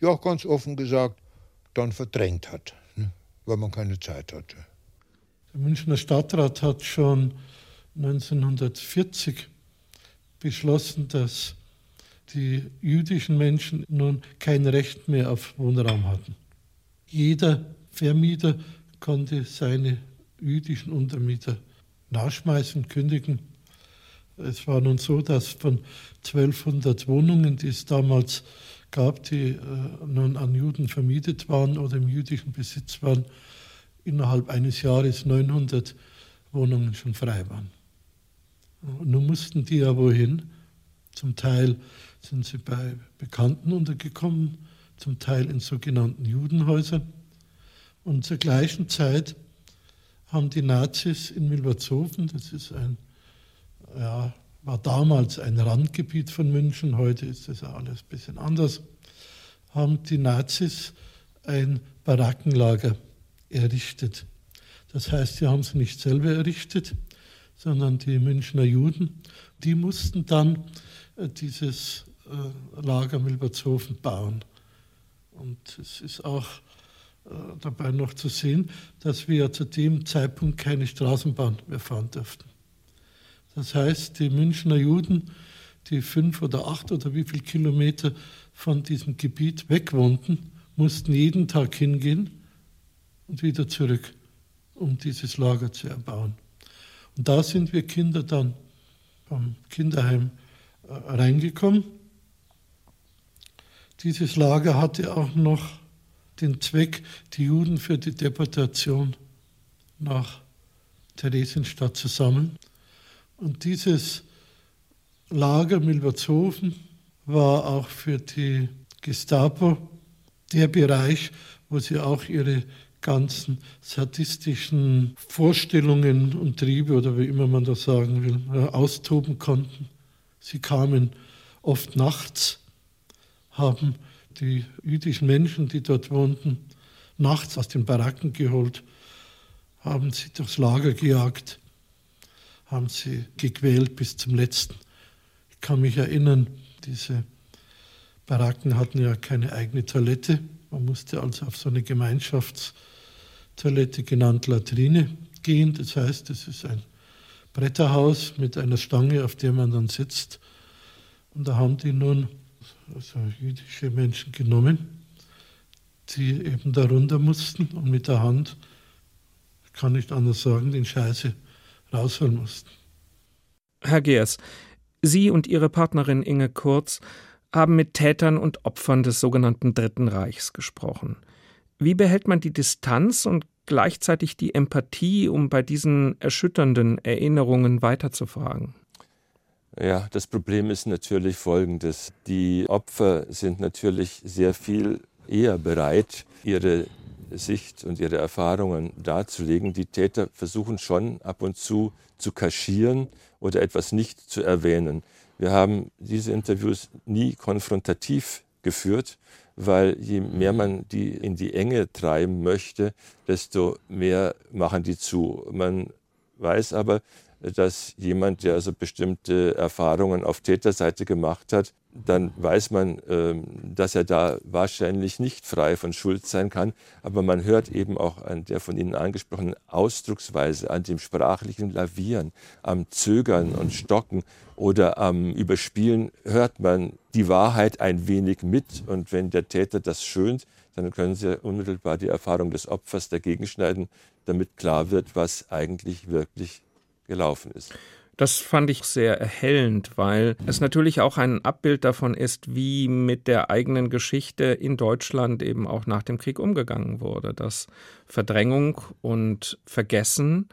ja ganz offen gesagt, dann verdrängt hat, ne, weil man keine Zeit hatte. Der Münchner Stadtrat hat schon 1940 beschlossen, dass die jüdischen Menschen nun kein Recht mehr auf Wohnraum hatten. Jeder Vermieter konnte seine jüdischen Untermieter nachschmeißen, kündigen. Es war nun so, dass von 1200 Wohnungen, die es damals gab, die äh, nun an Juden vermietet waren oder im jüdischen Besitz waren, innerhalb eines Jahres 900 Wohnungen schon frei waren. Und nun mussten die ja wohin. Zum Teil sind sie bei Bekannten untergekommen, zum Teil in sogenannten Judenhäusern. Und zur gleichen Zeit haben die Nazis in Milbertshofen, das ist ein, ja, war damals ein Randgebiet von München, heute ist das alles ein bisschen anders, haben die Nazis ein Barackenlager errichtet. Das heißt, sie haben es nicht selber errichtet, sondern die Münchner Juden, die mussten dann äh, dieses äh, Lager Milbertshofen bauen. Und es ist auch äh, dabei noch zu sehen, dass wir zu dem Zeitpunkt keine Straßenbahn mehr fahren durften. Das heißt, die Münchner Juden, die fünf oder acht oder wie viele Kilometer von diesem Gebiet weg wohnten, mussten jeden Tag hingehen und wieder zurück, um dieses Lager zu erbauen. Und da sind wir Kinder dann vom Kinderheim äh, reingekommen. Dieses Lager hatte auch noch den Zweck, die Juden für die Deportation nach Theresienstadt zu sammeln. Und dieses Lager Milbertshofen war auch für die Gestapo der Bereich, wo sie auch ihre ganzen sadistischen Vorstellungen und Triebe oder wie immer man das sagen will, austoben konnten. Sie kamen oft nachts, haben die jüdischen Menschen, die dort wohnten, nachts aus den Baracken geholt, haben sie durchs Lager gejagt, haben sie gequält bis zum letzten. Ich kann mich erinnern, diese Baracken hatten ja keine eigene Toilette. Man musste also auf so eine Gemeinschaftstoilette genannt Latrine gehen. Das heißt, es ist ein Bretterhaus mit einer Stange, auf der man dann sitzt. Und da haben die nun also jüdische Menschen genommen, die eben darunter mussten und mit der Hand, ich kann nicht anders sagen, den Scheiße rausholen mussten. Herr Geers, Sie und Ihre Partnerin Inge Kurz haben mit Tätern und Opfern des sogenannten Dritten Reichs gesprochen. Wie behält man die Distanz und gleichzeitig die Empathie, um bei diesen erschütternden Erinnerungen weiterzufragen? Ja, das Problem ist natürlich folgendes. Die Opfer sind natürlich sehr viel eher bereit, ihre Sicht und ihre Erfahrungen darzulegen. Die Täter versuchen schon ab und zu zu kaschieren oder etwas nicht zu erwähnen. Wir haben diese Interviews nie konfrontativ geführt, weil je mehr man die in die Enge treiben möchte, desto mehr machen die zu. Man weiß aber, dass jemand, der also bestimmte Erfahrungen auf Täterseite gemacht hat, dann weiß man, ähm, dass er da wahrscheinlich nicht frei von Schuld sein kann. Aber man hört eben auch an der von Ihnen angesprochenen Ausdrucksweise, an dem sprachlichen Lavieren, am Zögern und Stocken oder am Überspielen, hört man die Wahrheit ein wenig mit. Und wenn der Täter das schönt, dann können Sie unmittelbar die Erfahrung des Opfers dagegen schneiden, damit klar wird, was eigentlich wirklich gelaufen ist. Das fand ich sehr erhellend, weil es natürlich auch ein Abbild davon ist, wie mit der eigenen Geschichte in Deutschland eben auch nach dem Krieg umgegangen wurde, dass Verdrängung und Vergessen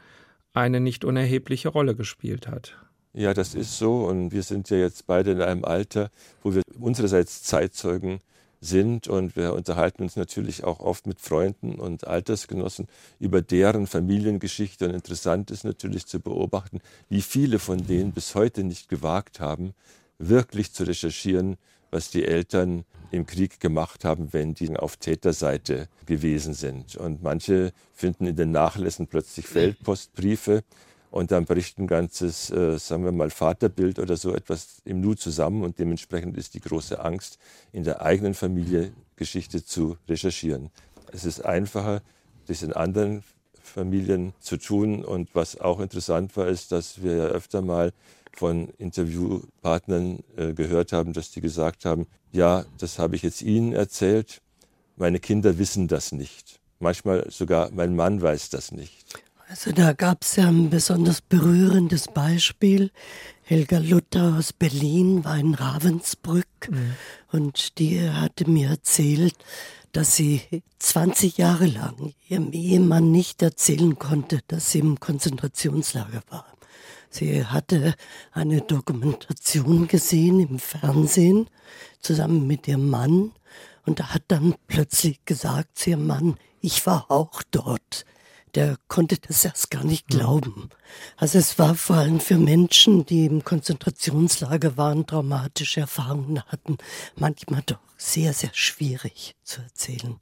eine nicht unerhebliche Rolle gespielt hat. Ja, das ist so und wir sind ja jetzt beide in einem Alter, wo wir unsererseits Zeitzeugen sind. Und wir unterhalten uns natürlich auch oft mit Freunden und Altersgenossen über deren Familiengeschichte. Und interessant ist natürlich zu beobachten, wie viele von denen bis heute nicht gewagt haben, wirklich zu recherchieren, was die Eltern im Krieg gemacht haben, wenn die auf Täterseite gewesen sind. Und manche finden in den Nachlässen plötzlich Feldpostbriefe und dann bricht ein ganzes, äh, sagen wir mal, Vaterbild oder so etwas im Nu zusammen und dementsprechend ist die große Angst, in der eigenen Familie Geschichte zu recherchieren. Es ist einfacher, das in anderen Familien zu tun und was auch interessant war, ist, dass wir ja öfter mal von Interviewpartnern äh, gehört haben, dass die gesagt haben, ja, das habe ich jetzt Ihnen erzählt, meine Kinder wissen das nicht. Manchmal sogar mein Mann weiß das nicht. Also da gab es ja ein besonders berührendes Beispiel. Helga Luther aus Berlin war in Ravensbrück mhm. und die hatte mir erzählt, dass sie 20 Jahre lang ihrem Ehemann nicht erzählen konnte, dass sie im Konzentrationslager war. Sie hatte eine Dokumentation gesehen im Fernsehen zusammen mit ihrem Mann und hat dann plötzlich gesagt zu ihrem Mann, ich war auch dort der konnte das erst gar nicht glauben. Also es war vor allem für Menschen, die im Konzentrationslager waren, traumatische Erfahrungen hatten, manchmal doch sehr, sehr schwierig zu erzählen.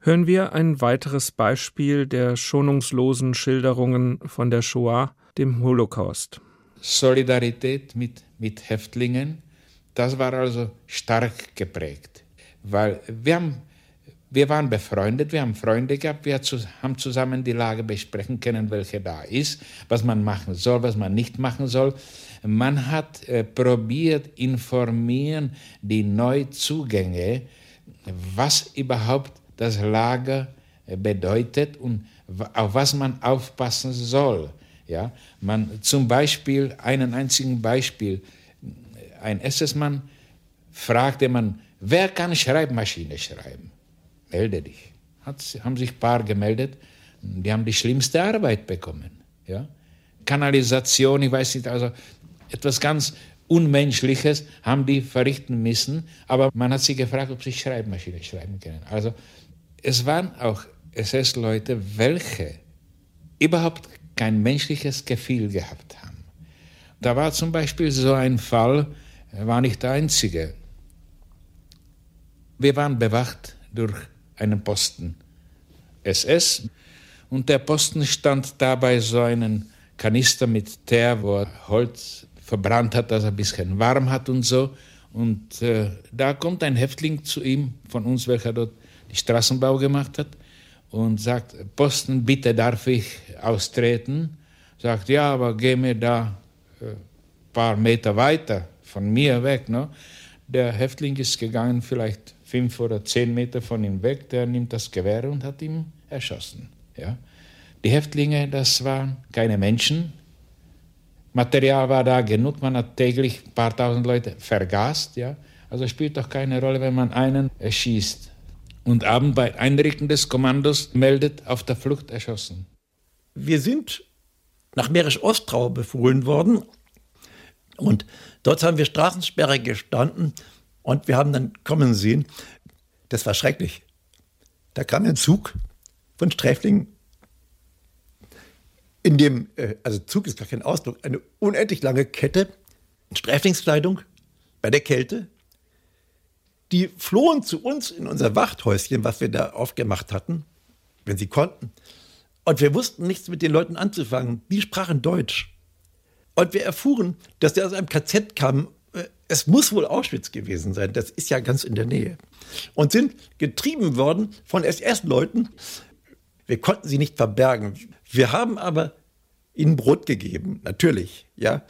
Hören wir ein weiteres Beispiel der schonungslosen Schilderungen von der Shoah, dem Holocaust. Solidarität mit, mit Häftlingen, das war also stark geprägt, weil wir haben wir waren befreundet, wir haben Freunde gehabt, wir haben zusammen die Lage besprechen können, welche da ist, was man machen soll, was man nicht machen soll. Man hat äh, probiert, informieren die Neuzugänge, was überhaupt das Lager äh, bedeutet und auf was man aufpassen soll. Ja, man zum Beispiel, einen einzigen Beispiel, ein SS-Mann fragte man, wer kann Schreibmaschine schreiben? Melde dich. Hat, haben sich ein paar gemeldet, die haben die schlimmste Arbeit bekommen. Ja? Kanalisation, ich weiß nicht, also etwas ganz Unmenschliches haben die verrichten müssen, aber man hat sie gefragt, ob sie Schreibmaschine schreiben können. Also es waren auch SS-Leute, welche überhaupt kein menschliches Gefühl gehabt haben. Da war zum Beispiel so ein Fall, war nicht der einzige. Wir waren bewacht durch einen Posten SS und der Posten stand dabei so einen Kanister mit Teer, wo er Holz verbrannt hat, dass er ein bisschen warm hat und so. Und äh, da kommt ein Häftling zu ihm, von uns, welcher dort die Straßenbau gemacht hat, und sagt, Posten, bitte darf ich austreten? Sagt, ja, aber geh mir da ein äh, paar Meter weiter von mir weg. Ne? Der Häftling ist gegangen, vielleicht fünf oder zehn Meter von ihm weg, der nimmt das Gewehr und hat ihn erschossen. Ja? Die Häftlinge, das waren keine Menschen. Material war da genug, man hat täglich ein paar tausend Leute vergast. Ja? Also spielt doch keine Rolle, wenn man einen erschießt und abend bei Einrücken des Kommandos meldet, auf der Flucht erschossen. Wir sind nach Mährisch-Ostrau befohlen worden und dort haben wir Straßensperre gestanden und wir haben dann kommen sehen, das war schrecklich. Da kam ein Zug von Sträflingen, in dem, äh, also Zug ist gar kein Ausdruck, eine unendlich lange Kette in Sträflingskleidung bei der Kälte. Die flohen zu uns in unser Wachthäuschen, was wir da aufgemacht hatten, wenn sie konnten. Und wir wussten nichts mit den Leuten anzufangen. Die sprachen Deutsch. Und wir erfuhren, dass der aus einem KZ kam es muss wohl Auschwitz gewesen sein, das ist ja ganz in der Nähe. Und sind getrieben worden von SS-Leuten. Wir konnten sie nicht verbergen. Wir haben aber ihnen Brot gegeben, natürlich, ja.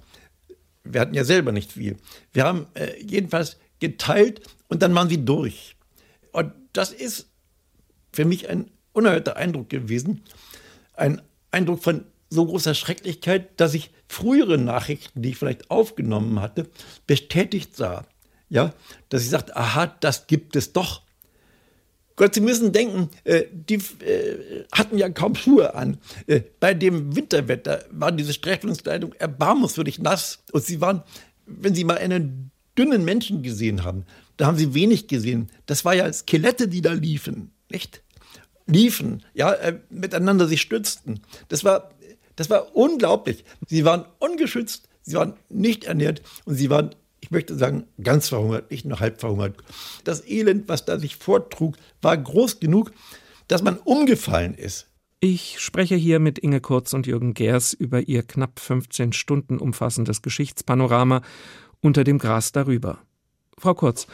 Wir hatten ja selber nicht viel. Wir haben äh, jedenfalls geteilt und dann waren sie durch. Und das ist für mich ein unerhörter Eindruck gewesen. Ein Eindruck von so großer Schrecklichkeit, dass ich frühere Nachrichten, die ich vielleicht aufgenommen hatte, bestätigt sah. Ja, dass ich sagte, aha, das gibt es doch. Gott, Sie müssen denken, äh, die äh, hatten ja kaum Schuhe an. Äh, bei dem Winterwetter war diese Sträflingskleidung erbarmungswürdig nass und sie waren, wenn Sie mal einen dünnen Menschen gesehen haben, da haben Sie wenig gesehen. Das war ja Skelette, die da liefen, nicht? Liefen, ja, äh, miteinander sich stützten. Das war, das war unglaublich. Sie waren ungeschützt, sie waren nicht ernährt und sie waren, ich möchte sagen, ganz verhungert, nicht nur halb verhungert. Das Elend, was da sich vortrug, war groß genug, dass man umgefallen ist. Ich spreche hier mit Inge Kurz und Jürgen Gers über ihr knapp 15 Stunden umfassendes Geschichtspanorama unter dem Gras darüber. Frau Kurz,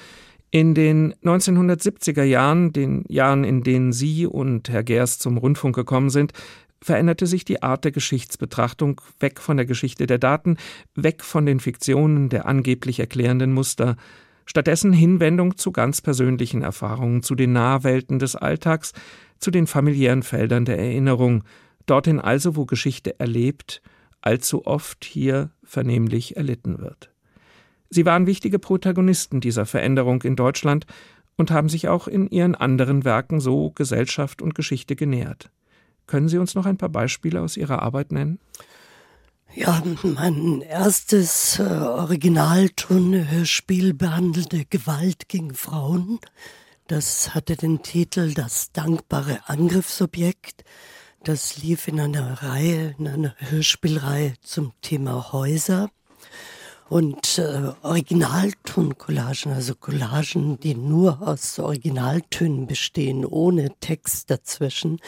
in den 1970er Jahren, den Jahren, in denen Sie und Herr Gers zum Rundfunk gekommen sind, veränderte sich die Art der Geschichtsbetrachtung weg von der Geschichte der Daten, weg von den Fiktionen der angeblich erklärenden Muster, stattdessen Hinwendung zu ganz persönlichen Erfahrungen, zu den Nahwelten des Alltags, zu den familiären Feldern der Erinnerung, dorthin also, wo Geschichte erlebt, allzu oft hier vernehmlich erlitten wird. Sie waren wichtige Protagonisten dieser Veränderung in Deutschland und haben sich auch in ihren anderen Werken so Gesellschaft und Geschichte genähert. Können Sie uns noch ein paar Beispiele aus Ihrer Arbeit nennen? Ja, mein erstes äh, Originalton-Hörspiel behandelte Gewalt gegen Frauen. Das hatte den Titel Das dankbare Angriffsobjekt. Das lief in einer Reihe, in einer Hörspielreihe zum Thema Häuser. Und äh, Originalton-Collagen, also Collagen, die nur aus Originaltönen bestehen, ohne Text dazwischen,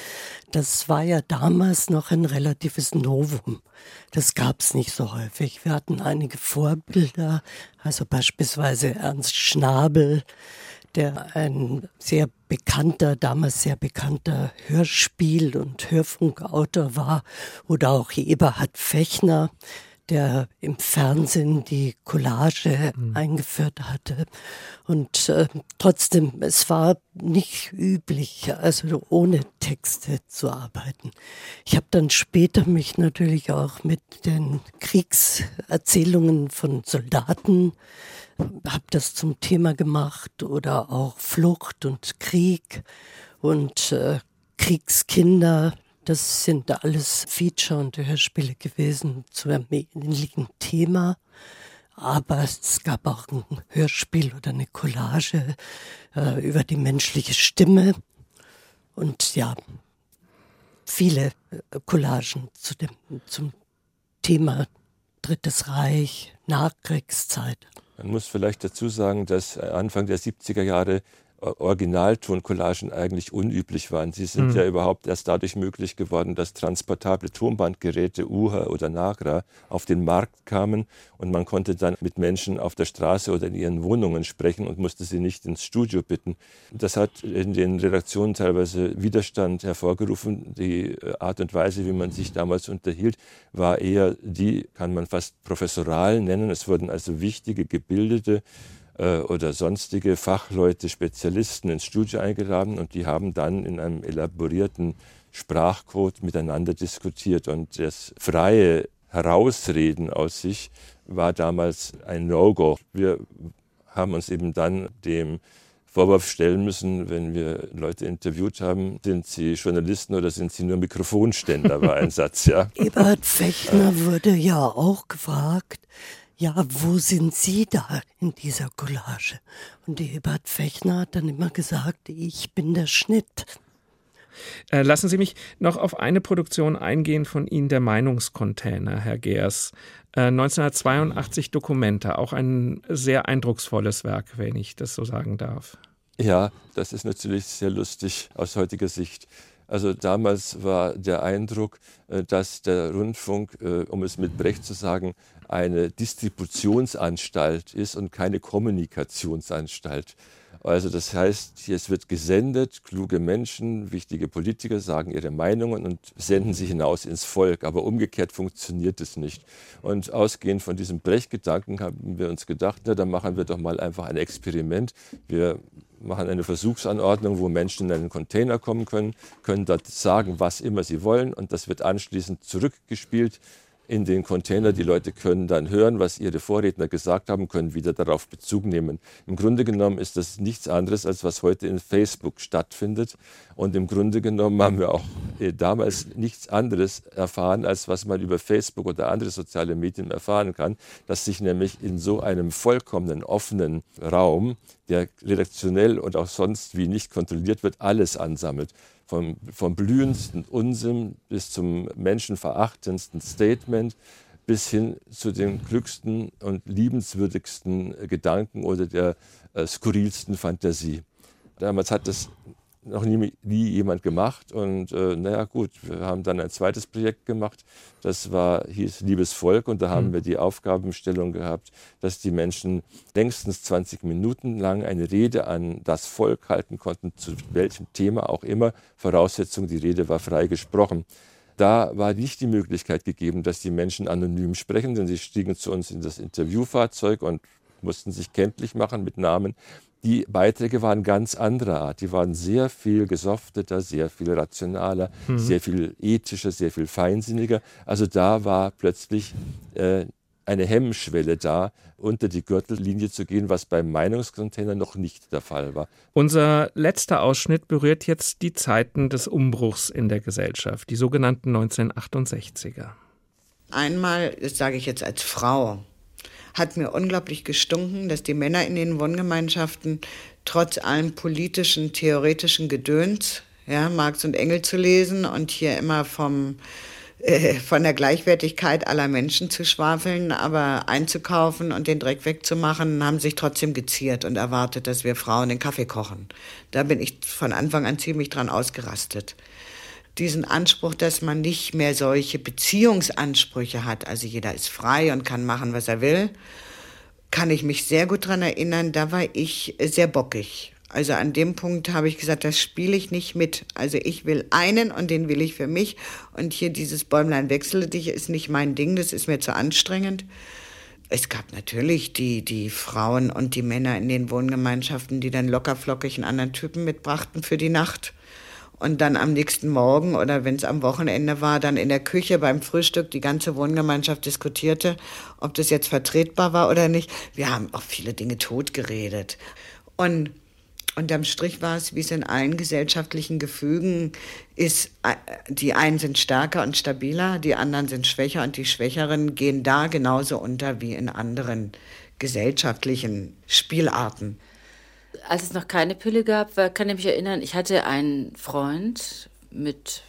das war ja damals noch ein relatives Novum. Das gab es nicht so häufig. Wir hatten einige Vorbilder, also beispielsweise Ernst Schnabel, der ein sehr bekannter, damals sehr bekannter Hörspiel- und Hörfunkautor war, oder auch Eberhard Fechner, der im Fernsehen die Collage mhm. eingeführt hatte. Und äh, trotzdem, es war nicht üblich, also ohne Texte zu arbeiten. Ich habe dann später mich natürlich auch mit den Kriegserzählungen von Soldaten, habe das zum Thema gemacht oder auch Flucht und Krieg und äh, Kriegskinder das sind alles Feature und Hörspiele gewesen zu einem ähnlichen Thema. Aber es gab auch ein Hörspiel oder eine Collage äh, über die menschliche Stimme. Und ja, viele äh, Collagen zu dem, zum Thema Drittes Reich, Nachkriegszeit. Man muss vielleicht dazu sagen, dass Anfang der 70er Jahre Originaltoncollagen eigentlich unüblich waren. Sie sind mhm. ja überhaupt erst dadurch möglich geworden, dass transportable Tonbandgeräte UHA oder Nagra auf den Markt kamen und man konnte dann mit Menschen auf der Straße oder in ihren Wohnungen sprechen und musste sie nicht ins Studio bitten. Das hat in den Redaktionen teilweise Widerstand hervorgerufen. Die äh, Art und Weise, wie man sich damals unterhielt, war eher die, kann man fast professoral nennen. Es wurden also wichtige, gebildete äh, oder sonstige Fachleute, Spezialisten ins Studio eingeladen und die haben dann in einem elaborierten Sprachcode miteinander diskutiert. Und das freie Herausreden aus sich war damals ein No-Go. Wir haben uns eben dann dem Vorwurf stellen müssen, wenn wir Leute interviewt haben, sind sie Journalisten oder sind sie nur Mikrofonständer, war ein Satz, ja. Eberhard Fechner wurde ja auch gefragt, ja, wo sind Sie da in dieser Collage? Und die Ebert Fechner hat dann immer gesagt, ich bin der Schnitt. Äh, lassen Sie mich noch auf eine Produktion eingehen von Ihnen, der Meinungscontainer, Herr Geers. Äh, 1982 Dokumente, auch ein sehr eindrucksvolles Werk, wenn ich das so sagen darf. Ja, das ist natürlich sehr lustig aus heutiger Sicht. Also damals war der Eindruck, äh, dass der Rundfunk, äh, um es mit Brecht zu sagen, eine Distributionsanstalt ist und keine Kommunikationsanstalt. Also das heißt, es wird gesendet, kluge Menschen, wichtige Politiker sagen ihre Meinungen und senden sie hinaus ins Volk. Aber umgekehrt funktioniert es nicht. Und ausgehend von diesem Brecht-Gedanken haben wir uns gedacht, na, dann machen wir doch mal einfach ein Experiment. Wir machen eine Versuchsanordnung, wo Menschen in einen Container kommen können, können dort sagen, was immer sie wollen und das wird anschließend zurückgespielt in den Container. Die Leute können dann hören, was ihre Vorredner gesagt haben, können wieder darauf Bezug nehmen. Im Grunde genommen ist das nichts anderes, als was heute in Facebook stattfindet. Und im Grunde genommen haben wir auch äh, damals nichts anderes erfahren, als was man über Facebook oder andere soziale Medien erfahren kann, dass sich nämlich in so einem vollkommenen offenen Raum, der redaktionell und auch sonst wie nicht kontrolliert wird, alles ansammelt vom, vom blühendsten Unsinn bis zum menschenverachtendsten Statement bis hin zu den klügsten und liebenswürdigsten Gedanken oder der äh, skurrilsten Fantasie. Damals hat das noch nie, nie jemand gemacht. Und äh, naja, gut, wir haben dann ein zweites Projekt gemacht. Das war, hieß Liebes Volk. Und da haben mhm. wir die Aufgabenstellung gehabt, dass die Menschen längstens 20 Minuten lang eine Rede an das Volk halten konnten, zu welchem Thema auch immer. Voraussetzung, die Rede war frei gesprochen. Da war nicht die Möglichkeit gegeben, dass die Menschen anonym sprechen, denn sie stiegen zu uns in das Interviewfahrzeug und mussten sich kenntlich machen mit Namen. Die Beiträge waren ganz anderer Art. Die waren sehr viel gesofteter, sehr viel rationaler, mhm. sehr viel ethischer, sehr viel feinsinniger. Also da war plötzlich äh, eine Hemmschwelle da, unter die Gürtellinie zu gehen, was beim Meinungscontainer noch nicht der Fall war. Unser letzter Ausschnitt berührt jetzt die Zeiten des Umbruchs in der Gesellschaft, die sogenannten 1968er. Einmal, das sage ich jetzt als Frau, hat mir unglaublich gestunken, dass die Männer in den Wohngemeinschaften trotz allem politischen, theoretischen Gedöns, ja, Marx und Engel zu lesen und hier immer vom, äh, von der Gleichwertigkeit aller Menschen zu schwafeln, aber einzukaufen und den Dreck wegzumachen, haben sich trotzdem geziert und erwartet, dass wir Frauen den Kaffee kochen. Da bin ich von Anfang an ziemlich dran ausgerastet diesen Anspruch, dass man nicht mehr solche Beziehungsansprüche hat. Also jeder ist frei und kann machen, was er will. Kann ich mich sehr gut daran erinnern, da war ich sehr bockig. Also an dem Punkt habe ich gesagt, das spiele ich nicht mit. Also ich will einen und den will ich für mich. Und hier dieses Bäumlein wechsle dich ist nicht mein Ding, das ist mir zu anstrengend. Es gab natürlich die, die Frauen und die Männer in den Wohngemeinschaften, die dann lockerflockig einen anderen Typen mitbrachten für die Nacht und dann am nächsten Morgen oder wenn es am Wochenende war, dann in der Küche beim Frühstück die ganze Wohngemeinschaft diskutierte, ob das jetzt vertretbar war oder nicht. Wir haben auch viele Dinge totgeredet. Und unterm Strich war es, wie es in allen gesellschaftlichen Gefügen ist, äh, die einen sind stärker und stabiler, die anderen sind schwächer und die Schwächeren gehen da genauso unter wie in anderen gesellschaftlichen Spielarten als es noch keine Pille gab, war, kann ich mich erinnern, ich hatte einen Freund mit,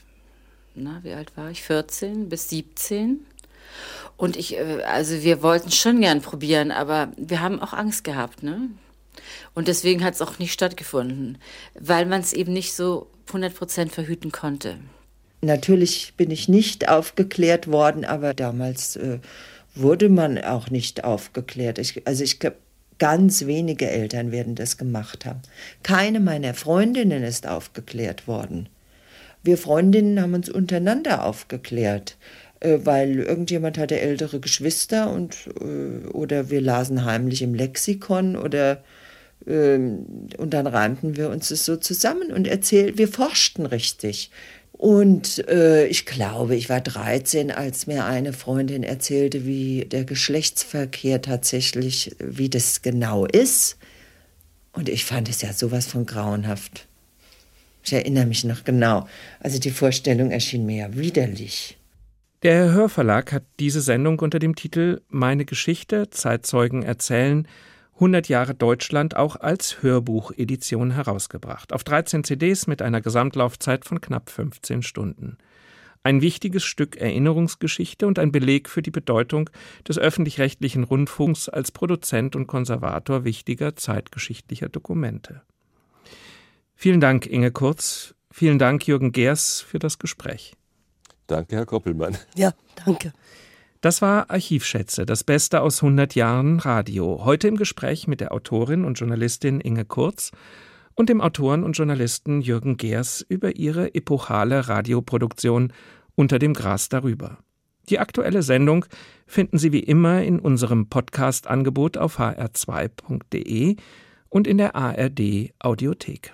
na, wie alt war ich? 14 bis 17. Und ich, äh, also wir wollten schon gern probieren, aber wir haben auch Angst gehabt, ne? Und deswegen hat es auch nicht stattgefunden, weil man es eben nicht so 100% verhüten konnte. Natürlich bin ich nicht aufgeklärt worden, aber damals äh, wurde man auch nicht aufgeklärt. Ich, also ich Ganz wenige Eltern werden das gemacht haben. Keine meiner Freundinnen ist aufgeklärt worden. Wir Freundinnen haben uns untereinander aufgeklärt, äh, weil irgendjemand hatte ältere Geschwister und äh, oder wir lasen heimlich im Lexikon oder ähm, und dann reimten wir uns das so zusammen und erzählten, wir forschten richtig. Und äh, ich glaube, ich war 13, als mir eine Freundin erzählte, wie der Geschlechtsverkehr tatsächlich, wie das genau ist. Und ich fand es ja sowas von grauenhaft. Ich erinnere mich noch genau. Also die Vorstellung erschien mir ja widerlich. Der Hörverlag hat diese Sendung unter dem Titel Meine Geschichte, Zeitzeugen erzählen 100 Jahre Deutschland auch als Hörbuchedition herausgebracht, auf 13 CDs mit einer Gesamtlaufzeit von knapp 15 Stunden. Ein wichtiges Stück Erinnerungsgeschichte und ein Beleg für die Bedeutung des öffentlich-rechtlichen Rundfunks als Produzent und Konservator wichtiger zeitgeschichtlicher Dokumente. Vielen Dank, Inge Kurz. Vielen Dank, Jürgen Gers, für das Gespräch. Danke, Herr Koppelmann. Ja, danke. Das war Archivschätze, das Beste aus 100 Jahren Radio. Heute im Gespräch mit der Autorin und Journalistin Inge Kurz und dem Autoren und Journalisten Jürgen Gers über ihre epochale Radioproduktion Unter dem Gras darüber. Die aktuelle Sendung finden Sie wie immer in unserem Podcast-Angebot auf hr2.de und in der ARD Audiothek.